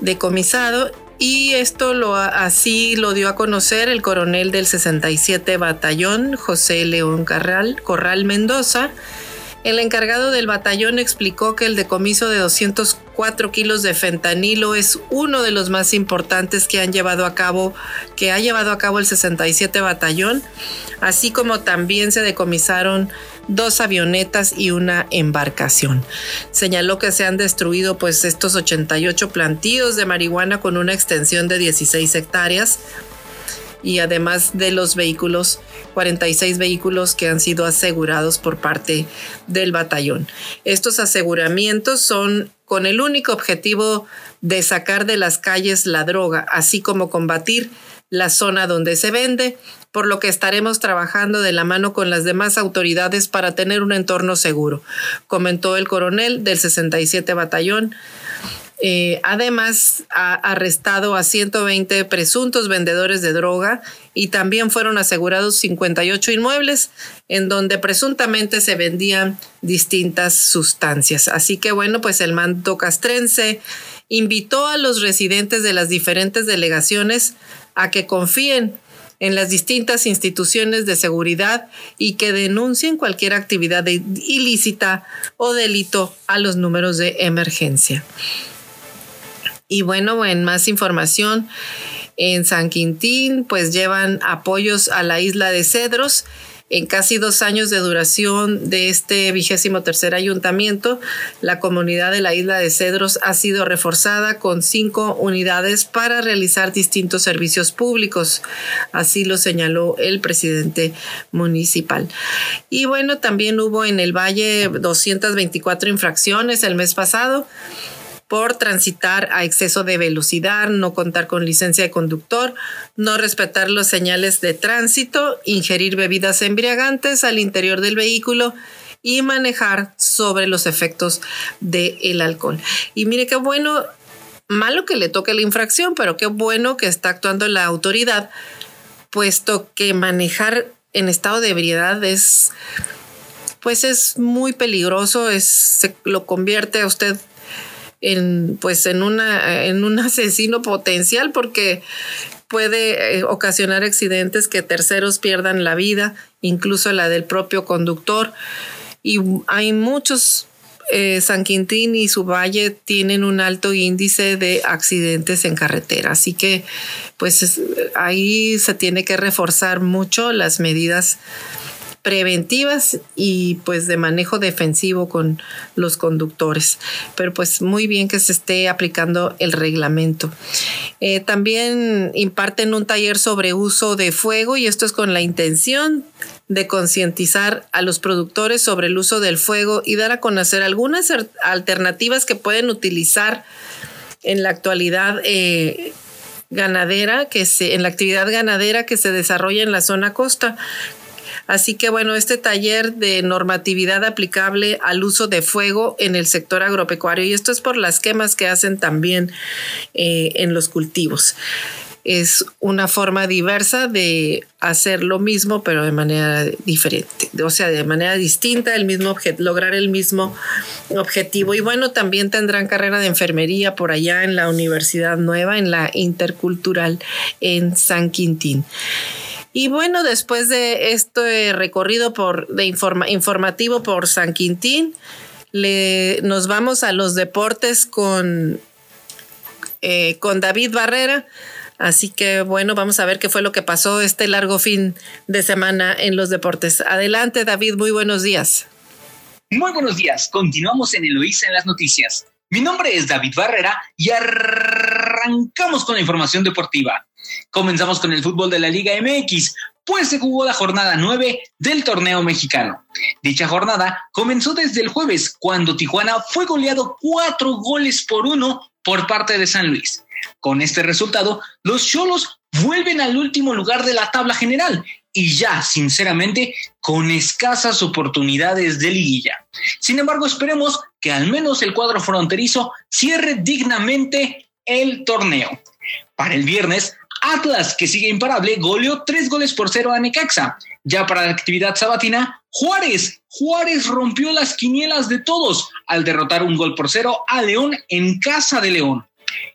decomisado y esto lo, así lo dio a conocer el coronel del 67 Batallón, José León Carral, Corral Mendoza. El encargado del batallón explicó que el decomiso de 204 kilos de fentanilo es uno de los más importantes que han llevado a cabo, que ha llevado a cabo el 67 Batallón, así como también se decomisaron dos avionetas y una embarcación. Señaló que se han destruido pues estos 88 plantíos de marihuana con una extensión de 16 hectáreas y además de los vehículos, 46 vehículos que han sido asegurados por parte del batallón. Estos aseguramientos son con el único objetivo de sacar de las calles la droga, así como combatir la zona donde se vende, por lo que estaremos trabajando de la mano con las demás autoridades para tener un entorno seguro, comentó el coronel del 67 Batallón. Eh, además, ha arrestado a 120 presuntos vendedores de droga y también fueron asegurados 58 inmuebles en donde presuntamente se vendían distintas sustancias. Así que bueno, pues el mando castrense invitó a los residentes de las diferentes delegaciones a que confíen en las distintas instituciones de seguridad y que denuncien cualquier actividad ilícita o delito a los números de emergencia. Y bueno, en más información, en San Quintín, pues llevan apoyos a la isla de Cedros en casi dos años de duración de este vigésimo tercer ayuntamiento, la comunidad de la isla de Cedros ha sido reforzada con cinco unidades para realizar distintos servicios públicos. Así lo señaló el presidente municipal. Y bueno, también hubo en el Valle 224 infracciones el mes pasado por transitar a exceso de velocidad, no contar con licencia de conductor, no respetar los señales de tránsito, ingerir bebidas embriagantes al interior del vehículo y manejar sobre los efectos del alcohol. Y mire qué bueno, malo que le toque la infracción, pero qué bueno que está actuando la autoridad, puesto que manejar en estado de ebriedad es pues es muy peligroso, es, se lo convierte a usted en, pues en, una, en un [laughs] asesino potencial porque puede eh, ocasionar accidentes que terceros pierdan la vida, incluso la del propio conductor. Y hay muchos, eh, San Quintín y su valle tienen un alto índice de accidentes en carretera. Así que pues ahí se tiene que reforzar mucho las medidas preventivas y pues de manejo defensivo con los conductores. Pero pues muy bien que se esté aplicando el reglamento. Eh, también imparten un taller sobre uso de fuego y esto es con la intención de concientizar a los productores sobre el uso del fuego y dar a conocer algunas alternativas que pueden utilizar en la actualidad eh, ganadera que se en la actividad ganadera que se desarrolla en la zona costa Así que bueno, este taller de normatividad aplicable al uso de fuego en el sector agropecuario, y esto es por las quemas que hacen también eh, en los cultivos es una forma diversa de hacer lo mismo, pero de manera diferente, o sea, de manera distinta, el mismo lograr el mismo objetivo. Y bueno, también tendrán carrera de enfermería por allá en la Universidad Nueva, en la Intercultural en San Quintín. Y bueno, después de este recorrido por, de informativo por San Quintín, le, nos vamos a los deportes con, eh, con David Barrera. Así que bueno, vamos a ver qué fue lo que pasó este largo fin de semana en los deportes. Adelante, David, muy buenos días. Muy buenos días. Continuamos en Eloísa en las noticias. Mi nombre es David Barrera y arrancamos con la información deportiva. Comenzamos con el fútbol de la Liga MX, pues se jugó la jornada 9 del torneo mexicano. Dicha jornada comenzó desde el jueves, cuando Tijuana fue goleado cuatro goles por uno por parte de San Luis. Con este resultado, los Cholos vuelven al último lugar de la tabla general y ya, sinceramente, con escasas oportunidades de liguilla. Sin embargo, esperemos que al menos el cuadro fronterizo cierre dignamente el torneo. Para el viernes, Atlas, que sigue imparable, goleó tres goles por cero a Necaxa. Ya para la actividad sabatina, Juárez, Juárez rompió las quinielas de todos al derrotar un gol por cero a León en casa de León.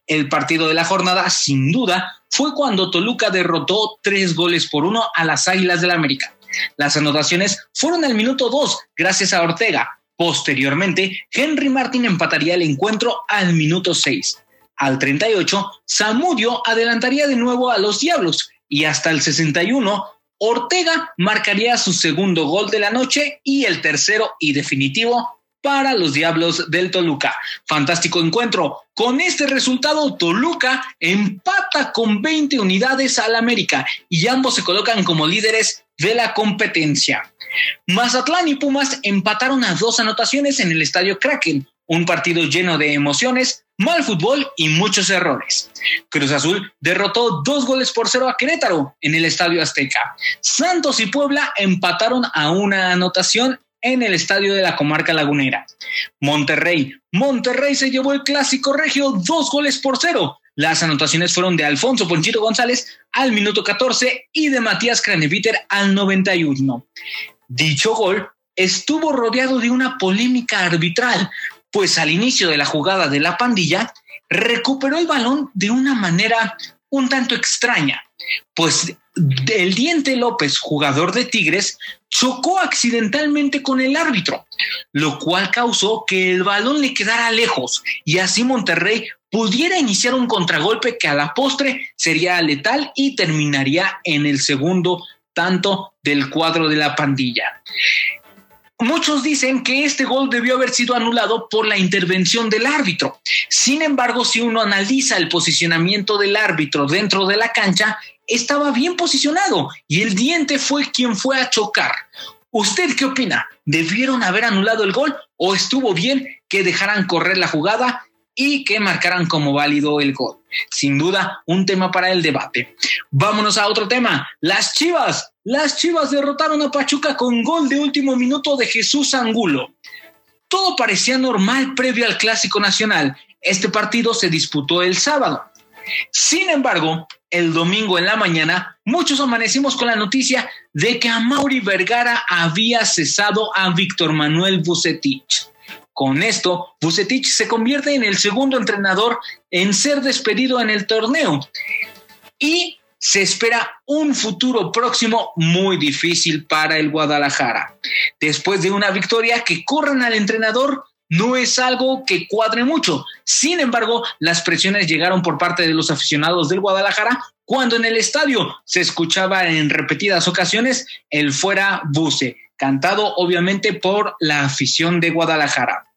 El partido de la jornada, sin duda, fue cuando Toluca derrotó tres goles por uno a las Águilas del la América. Las anotaciones fueron al minuto dos, gracias a Ortega. Posteriormente, Henry Martin empataría el encuentro al minuto seis. Al 38, Zamudio adelantaría de nuevo a los Diablos y hasta el 61, Ortega marcaría su segundo gol de la noche y el tercero y definitivo para los Diablos del Toluca. Fantástico encuentro. Con este resultado, Toluca empata con 20 unidades al América y ambos se colocan como líderes de la competencia. Mazatlán y Pumas empataron a dos anotaciones en el estadio Kraken, un partido lleno de emociones, mal fútbol y muchos errores. Cruz Azul derrotó dos goles por cero a Querétaro en el Estadio Azteca. Santos y Puebla empataron a una anotación en el estadio de la comarca lagunera. Monterrey. Monterrey se llevó el clásico regio dos goles por cero. Las anotaciones fueron de Alfonso Ponchito González al minuto 14 y de Matías Craneviter al 91. Dicho gol estuvo rodeado de una polémica arbitral, pues al inicio de la jugada de la pandilla recuperó el balón de una manera un tanto extraña, pues el Diente López, jugador de Tigres, chocó accidentalmente con el árbitro, lo cual causó que el balón le quedara lejos y así Monterrey pudiera iniciar un contragolpe que a la postre sería letal y terminaría en el segundo tanto del cuadro de la pandilla. Muchos dicen que este gol debió haber sido anulado por la intervención del árbitro. Sin embargo, si uno analiza el posicionamiento del árbitro dentro de la cancha, estaba bien posicionado y el diente fue quien fue a chocar. ¿Usted qué opina? ¿Debieron haber anulado el gol o estuvo bien que dejaran correr la jugada y que marcaran como válido el gol? Sin duda, un tema para el debate. Vámonos a otro tema. Las Chivas. Las Chivas derrotaron a Pachuca con gol de último minuto de Jesús Angulo. Todo parecía normal previo al Clásico Nacional. Este partido se disputó el sábado. Sin embargo, el domingo en la mañana, muchos amanecimos con la noticia de que a Mauri Vergara había cesado a Víctor Manuel Bucetich. Con esto, Bucetich se convierte en el segundo entrenador en ser despedido en el torneo y se espera un futuro próximo muy difícil para el Guadalajara. Después de una victoria que corran al entrenador no es algo que cuadre mucho. Sin embargo, las presiones llegaron por parte de los aficionados del Guadalajara cuando en el estadio se escuchaba en repetidas ocasiones el fuera buce, cantado obviamente por la afición de Guadalajara.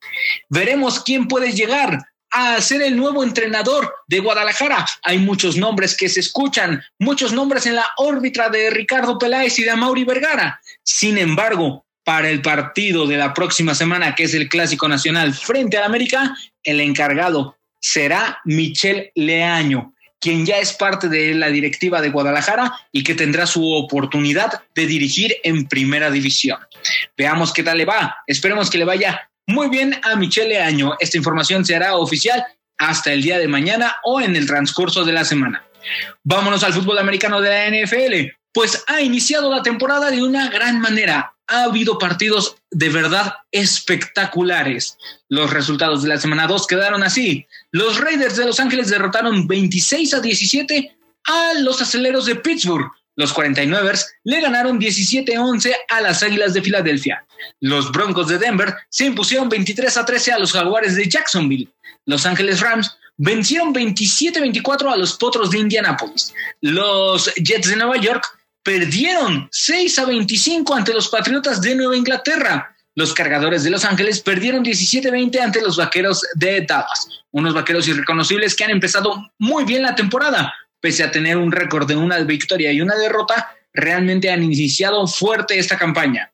Veremos quién puede llegar a ser el nuevo entrenador de Guadalajara. Hay muchos nombres que se escuchan, muchos nombres en la órbita de Ricardo Peláez y de Mauri Vergara. Sin embargo, para el partido de la próxima semana, que es el Clásico Nacional frente al América, el encargado será Michel Leaño, quien ya es parte de la directiva de Guadalajara y que tendrá su oportunidad de dirigir en primera división. Veamos qué tal le va. Esperemos que le vaya muy bien a Michel Leaño. Esta información se hará oficial hasta el día de mañana o en el transcurso de la semana. Vámonos al fútbol americano de la NFL, pues ha iniciado la temporada de una gran manera ha habido partidos de verdad espectaculares. Los resultados de la semana 2 quedaron así. Los Raiders de Los Ángeles derrotaron 26 a 17 a los aceleros de Pittsburgh. Los 49ers le ganaron 17-11 a las Águilas de Filadelfia. Los Broncos de Denver se impusieron 23 a 13 a los Jaguares de Jacksonville. Los Ángeles Rams vencieron 27-24 a los Potros de Indianapolis. Los Jets de Nueva York perdieron 6 a 25 ante los Patriotas de Nueva Inglaterra. Los cargadores de Los Ángeles perdieron 17-20 ante los vaqueros de Dallas. Unos vaqueros irreconocibles que han empezado muy bien la temporada, pese a tener un récord de una victoria y una derrota, realmente han iniciado fuerte esta campaña.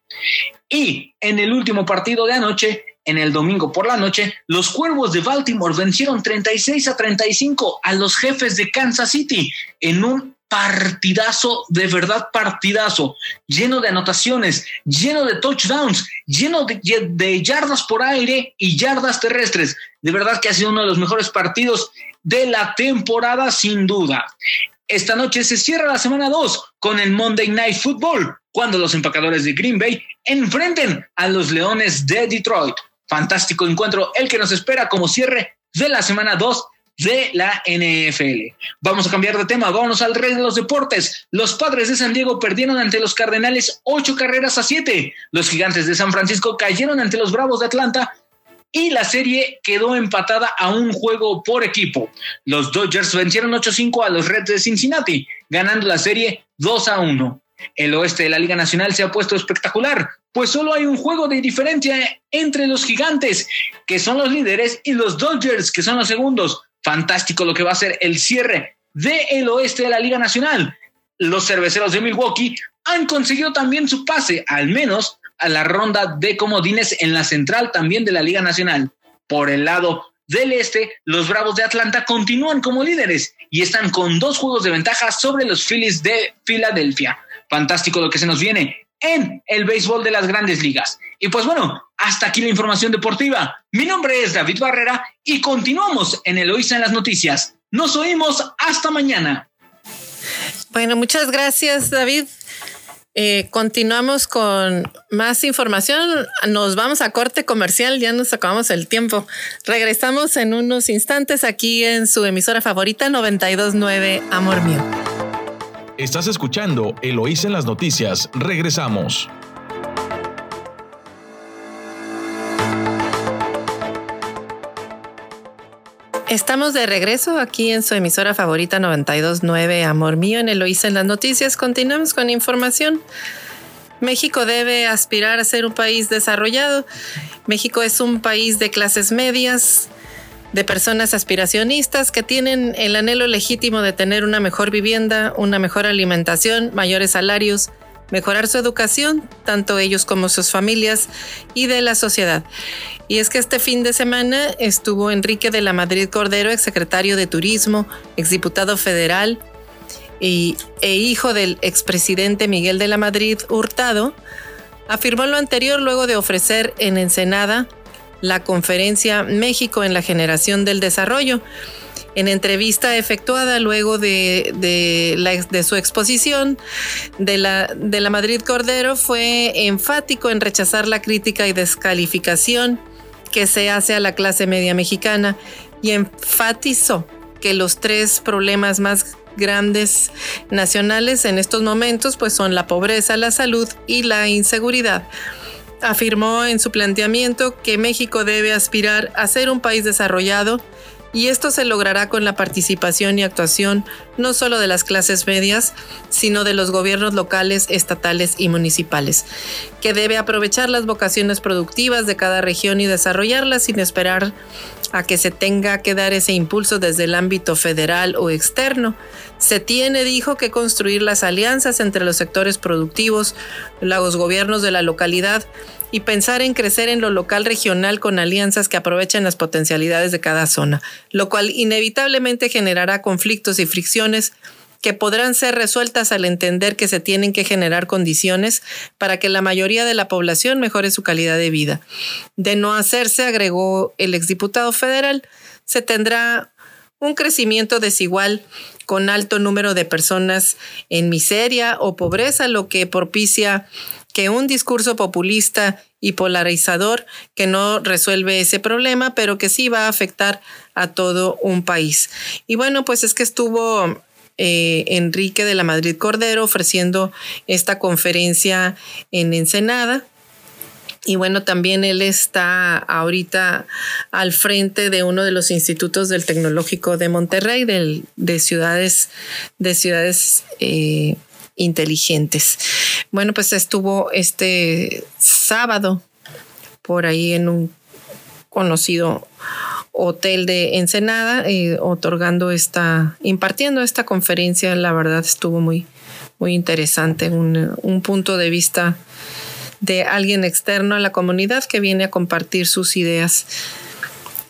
Y en el último partido de anoche, en el domingo por la noche, los Cuervos de Baltimore vencieron 36 a 35 a los jefes de Kansas City en un partidazo, de verdad partidazo, lleno de anotaciones, lleno de touchdowns, lleno de, yardas por aire y yardas terrestres. De verdad que ha sido uno de los mejores partidos de la temporada, sin duda. Esta noche se cierra la semana 2 con el Monday Night Football, cuando los empacadores de Green Bay enfrenten a los Leones de Detroit. Fantástico encuentro el que nos espera como cierre de la semana 2 de la NFL. Vamos a cambiar de tema, vámonos al rey de los deportes. Los padres de San Diego perdieron ante los Cardenales ocho carreras a siete. Los gigantes de San Francisco cayeron ante los Bravos de Atlanta y la serie quedó empatada a un juego por equipo. Los Dodgers vencieron 8-5 a los Reds de Cincinnati, ganando la serie 2 a 1. El oeste de la Liga Nacional se ha puesto espectacular, pues solo hay un juego de diferencia entre los gigantes, que son los líderes, y los Dodgers, que son los segundos. Fantástico lo que va a ser el cierre del oeste de la Liga Nacional. Los cerveceros de Milwaukee han conseguido también su pase, al menos a la ronda de comodines en la central también de la Liga Nacional. Por el lado del este, los Bravos de Atlanta continúan como líderes y están con dos juegos de ventaja sobre los Phillies de Filadelfia. Fantástico lo que se nos viene en el béisbol de las grandes ligas. Y pues bueno, hasta aquí la información deportiva. Mi nombre es David Barrera y continuamos en Eloísa en las noticias. Nos oímos hasta mañana. Bueno, muchas gracias David. Eh, continuamos con más información. Nos vamos a corte comercial, ya nos acabamos el tiempo. Regresamos en unos instantes aquí en su emisora favorita 929 Amor Mío. Estás escuchando Eloísa en las noticias. Regresamos. Estamos de regreso aquí en su emisora favorita 929 Amor Mío en Eloísa en las noticias. Continuamos con información. México debe aspirar a ser un país desarrollado. México es un país de clases medias, de personas aspiracionistas que tienen el anhelo legítimo de tener una mejor vivienda, una mejor alimentación, mayores salarios, mejorar su educación, tanto ellos como sus familias y de la sociedad. Y es que este fin de semana estuvo Enrique de la Madrid Cordero, exsecretario de Turismo, exdiputado federal y, e hijo del expresidente Miguel de la Madrid Hurtado, afirmó lo anterior luego de ofrecer en Ensenada la conferencia México en la generación del desarrollo en entrevista efectuada luego de, su exposición de la, de la Madrid Cordero, fue enfático en rechazar la crítica y descalificación que se hace a la clase media mexicana y enfatizó que los tres problemas más grandes nacionales en estos momentos pues son la pobreza, la salud y la inseguridad. Afirmó en su planteamiento que México debe aspirar a ser un país desarrollado y esto se logrará con la participación y actuación no solo de las clases medias, sino de los gobiernos locales, estatales y municipales, que debe aprovechar las vocaciones productivas de cada región y desarrollarlas sin esperar a que se tenga que dar ese impulso desde el ámbito federal o externo. Se tiene, dijo, que construir las alianzas entre los sectores productivos, los gobiernos de la localidad y pensar en crecer en lo local regional con alianzas que aprovechen las potencialidades de cada zona, lo cual inevitablemente generará conflictos y fricciones que podrán ser resueltas al entender que se tienen que generar condiciones para que la mayoría de la población mejore su calidad de vida. De no hacerse, agregó el exdiputado federal, se tendrá un crecimiento desigual con alto número de personas en miseria o pobreza, lo que propicia que un discurso populista y polarizador que no resuelve ese problema, pero que sí va a afectar a todo un país. Y bueno, pues es que estuvo eh, Enrique de la Madrid Cordero ofreciendo esta conferencia en Ensenada. Y bueno, también él está ahorita al frente de uno de los institutos del Tecnológico de Monterrey, de ciudades, de ciudades eh, inteligentes. Bueno, pues estuvo este sábado por ahí en un conocido hotel de Ensenada, eh, otorgando esta, impartiendo esta conferencia. La verdad estuvo muy, muy interesante, un, un punto de vista de alguien externo a la comunidad que viene a compartir sus ideas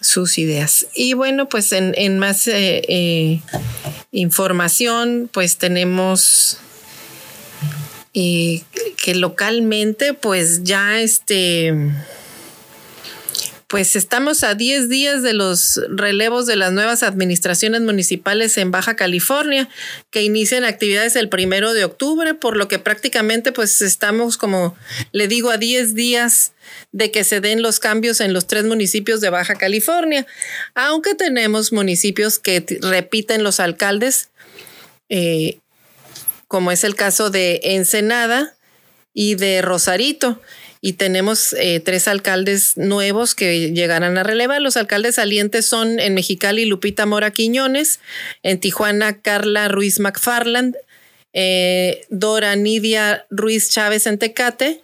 sus ideas. Y bueno, pues en, en más eh, eh, información, pues tenemos eh, que localmente, pues ya este pues estamos a 10 días de los relevos de las nuevas administraciones municipales en Baja California, que inician actividades el primero de octubre, por lo que prácticamente pues estamos, como le digo, a 10 días de que se den los cambios en los tres municipios de Baja California, aunque tenemos municipios que repiten los alcaldes, eh, como es el caso de Ensenada y de Rosarito y tenemos eh, tres alcaldes nuevos que llegarán a relevar. Los alcaldes salientes son en Mexicali Lupita Mora Quiñones, en Tijuana Carla Ruiz McFarland, eh, Dora Nidia Ruiz Chávez en Tecate,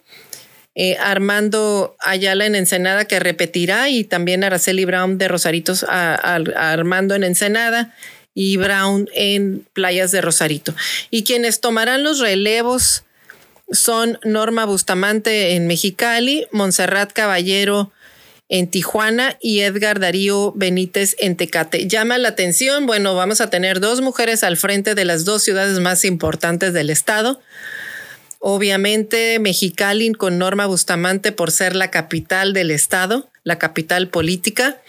eh, Armando Ayala en Ensenada que repetirá y también Araceli Brown de Rosaritos a Armando en Ensenada y Brown en Playas de Rosarito. Y quienes tomarán los relevos son Norma Bustamante en Mexicali, Montserrat Caballero en Tijuana y Edgar Darío Benítez en Tecate. Llama la atención, bueno, vamos a tener dos mujeres al frente de las dos ciudades más importantes del estado. Obviamente Mexicali con Norma Bustamante por ser la capital del estado, la capital política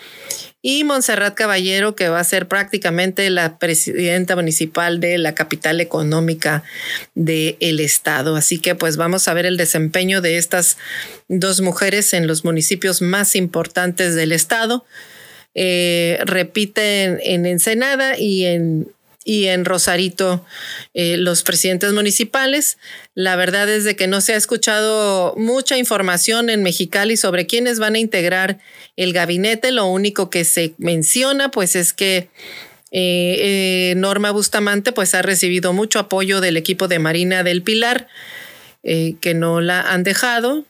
y Montserrat Caballero, que va a ser prácticamente la presidenta municipal de la capital económica del estado. Así que pues vamos a ver el desempeño de estas dos mujeres en los municipios más importantes del estado. Eh, repiten en Ensenada y en y en Rosarito eh, los presidentes municipales. La verdad es de que no se ha escuchado mucha información en Mexicali sobre quiénes van a integrar el gabinete. Lo único que se menciona pues es que eh, eh, Norma Bustamante pues ha recibido mucho apoyo del equipo de Marina del Pilar, que no la han dejado.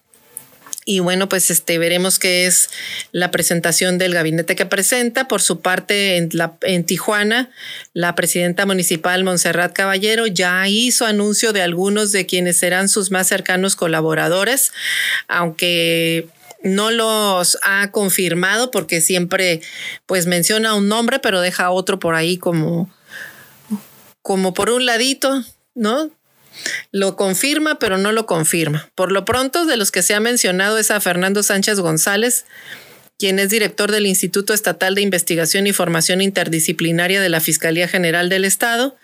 Y bueno, pues este veremos qué es la presentación del gabinete que presenta. Por su parte, en, la, en Tijuana, la presidenta municipal Montserrat Caballero ya hizo anuncio de algunos de quienes serán sus más cercanos colaboradores, aunque no los ha confirmado porque siempre pues menciona un nombre, pero deja otro por ahí como, como por un ladito, ¿no? Lo confirma, pero no lo confirma. Por lo pronto, de los que se ha mencionado es a Fernando Sánchez González, quien es director del Instituto Estatal de Investigación y Formación Interdisciplinaria de la Fiscalía General del Estado.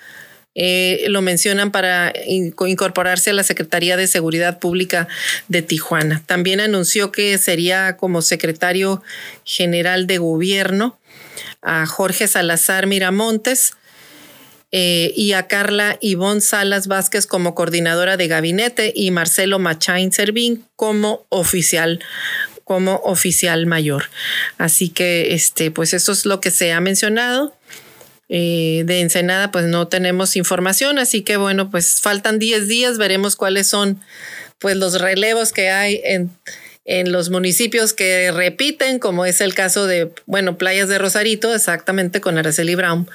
Eh, lo mencionan para incorporarse a la Secretaría de Seguridad Pública de Tijuana. También anunció que sería como secretario general de gobierno a Jorge Salazar Miramontes, eh, y a Carla Ivonne Salas Vázquez como coordinadora de gabinete y Marcelo Machain Servín como oficial como oficial mayor. Así que este, pues eso es lo que se ha mencionado. Eh, de Ensenada, pues no tenemos información, así que bueno, pues faltan 10 días, veremos cuáles son pues los relevos que hay en, en los municipios que repiten, como es el caso de, bueno, Playas de Rosarito, exactamente con Araceli Brown,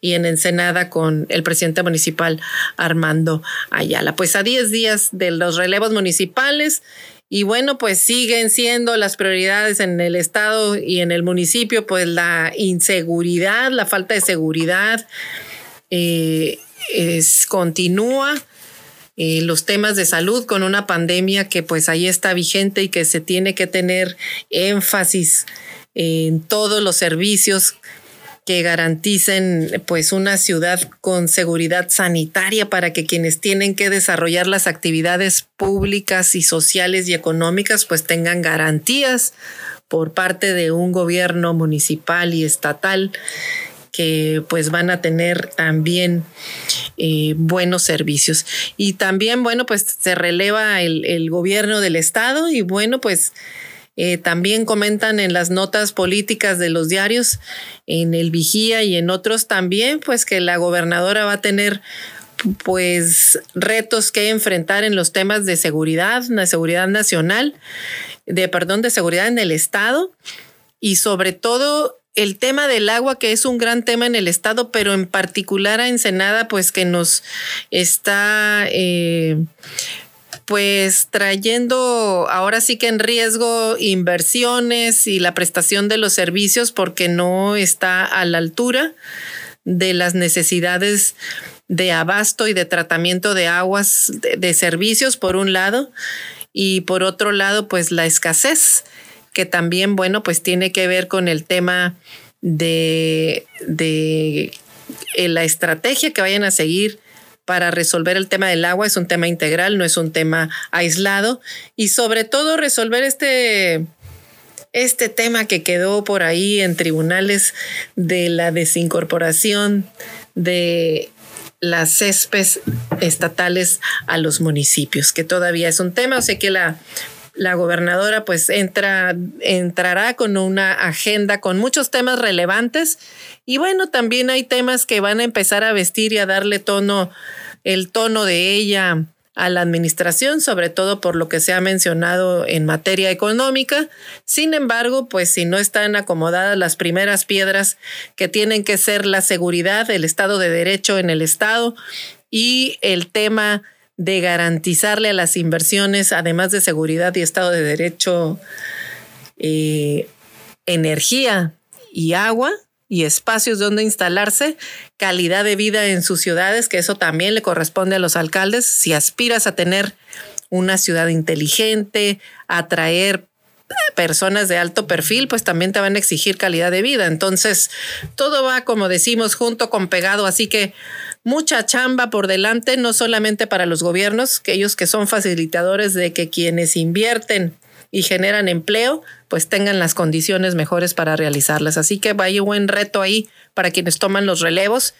y en Ensenada con el presidente municipal Armando Ayala. Pues a 10 días de los relevos municipales. Y bueno, pues siguen siendo las prioridades en el estado y en el municipio, pues la inseguridad, la falta de seguridad eh, es, continúa eh, los temas de salud con una pandemia que pues ahí está vigente y que se tiene que tener énfasis en todos los servicios que garanticen pues una ciudad con seguridad sanitaria para que quienes tienen que desarrollar las actividades públicas y sociales y económicas pues tengan garantías por parte de un gobierno municipal y estatal que pues van a tener también eh, buenos servicios. Y también, bueno, pues se releva el, gobierno del estado y bueno, pues eh, también comentan en las notas políticas de los diarios, en el Vigía y en otros también, pues que la gobernadora va a tener pues retos que enfrentar en los temas de seguridad, de seguridad nacional, de perdón, de seguridad en el estado y sobre todo el tema del agua, que es un gran tema en el estado, pero en particular a Ensenada, pues que nos está eh, pues trayendo ahora sí que en riesgo inversiones y la prestación de los servicios porque no está a la altura de las necesidades de abasto y de tratamiento de aguas de, servicios por un lado y por otro lado pues la escasez que también bueno pues tiene que ver con el tema de, de eh, la estrategia que vayan a seguir para resolver el tema del agua. Es un tema integral, no es un tema aislado. Y sobre todo resolver este, este tema que quedó por ahí en tribunales de la desincorporación de las céspedes estatales a los municipios, que todavía es un tema. O sea que la, la gobernadora pues entra, entrará con una agenda con muchos temas relevantes y bueno, también hay temas que van a empezar a vestir y a darle tono el tono de ella a la administración, sobre todo por lo que se ha mencionado en materia económica. Sin embargo, pues si no están acomodadas las primeras piedras que tienen que ser la seguridad, el Estado de Derecho en el Estado y el tema de garantizarle a las inversiones, además de seguridad y Estado de Derecho, eh, energía y agua, y espacios donde instalarse, calidad de vida en sus ciudades, que eso también le corresponde a los alcaldes. Si aspiras a tener una ciudad inteligente, atraer personas de alto perfil, pues también te van a exigir calidad de vida. Entonces, todo va, como decimos, junto con pegado. Así que mucha chamba por delante, no solamente para los gobiernos, que ellos que son facilitadores de que quienes invierten y generan empleo, pues tengan las condiciones mejores para realizarlas. Así que vaya buen reto ahí para quienes toman los relevos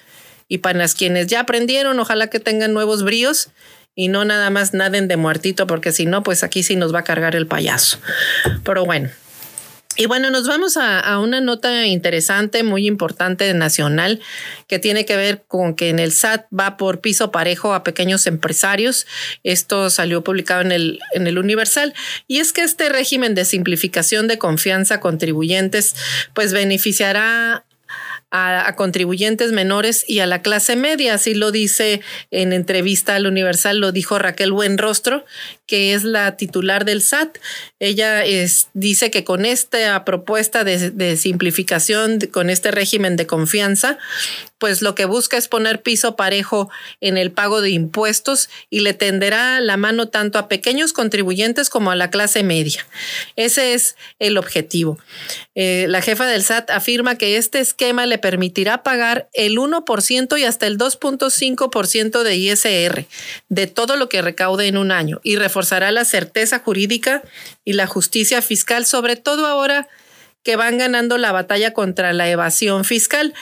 y para las quienes ya aprendieron, ojalá que tengan nuevos bríos y no nada más naden de muertito, porque si no, pues aquí sí nos va a cargar el payaso. Pero bueno, y bueno, nos vamos a, una nota interesante, muy importante nacional, que tiene que ver con que en el SAT va por piso parejo a pequeños empresarios. Esto salió publicado en el, en el Universal. Y es que este régimen de simplificación de confianza contribuyentes, pues beneficiará a, contribuyentes menores y a la clase media. Así lo dice en entrevista al Universal, lo dijo Raquel Buenrostro, que es la titular del SAT. Ella es, dice que con esta propuesta de, de simplificación, con este régimen de confianza, pues lo que busca es poner piso parejo en el pago de impuestos y le tenderá la mano tanto a pequeños contribuyentes como a la clase media. Ese es el objetivo. Eh, la jefa del SAT afirma que este esquema le permitirá pagar el 1% y hasta el 2.5% de ISR de todo lo que recaude en un año y reforzará la certeza jurídica y la justicia fiscal, sobre todo ahora que van ganando la batalla contra la evasión fiscal.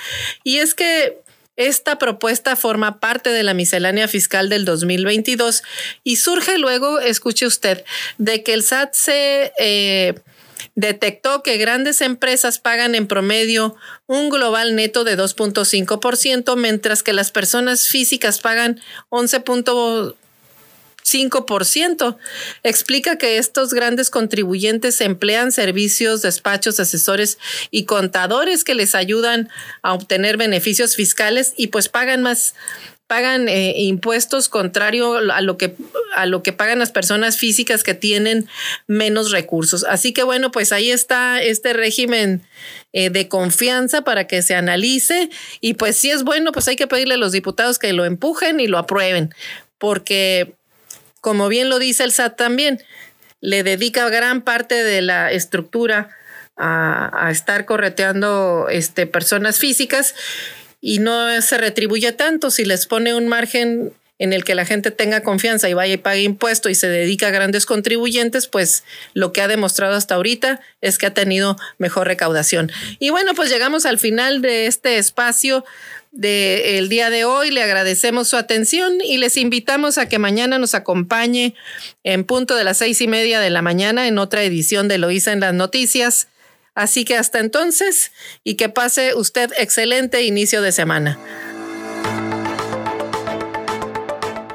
Y es que esta propuesta forma parte de la miscelánea fiscal del 2022 y surge luego, escuche usted, de que el SAT se eh, detectó que grandes empresas pagan en promedio un global neto de 2.5%, mientras que las personas físicas pagan 11.5%. 5%. Explica que estos grandes contribuyentes emplean servicios, despachos, asesores y contadores que les ayudan a obtener beneficios fiscales y pues pagan más pagan eh, impuestos contrario a lo que a lo que pagan las personas físicas que tienen menos recursos. Así que bueno, pues ahí está este régimen eh, de confianza para que se analice y pues si es bueno, pues hay que pedirle a los diputados que lo empujen y lo aprueben, porque como bien lo dice el SAT también, le dedica gran parte de la estructura a, estar correteando este, personas físicas y no se retribuye tanto si les pone un margen en el que la gente tenga confianza y vaya y pague impuesto y se dedica a grandes contribuyentes, pues lo que ha demostrado hasta ahorita es que ha tenido mejor recaudación. Y bueno, pues llegamos al final de este espacio del día de hoy. Le agradecemos su atención y les invitamos a que mañana nos acompañe en punto de las seis y media de la mañana en otra edición de Loíza en las Noticias. Así que hasta entonces y que pase usted excelente inicio de semana.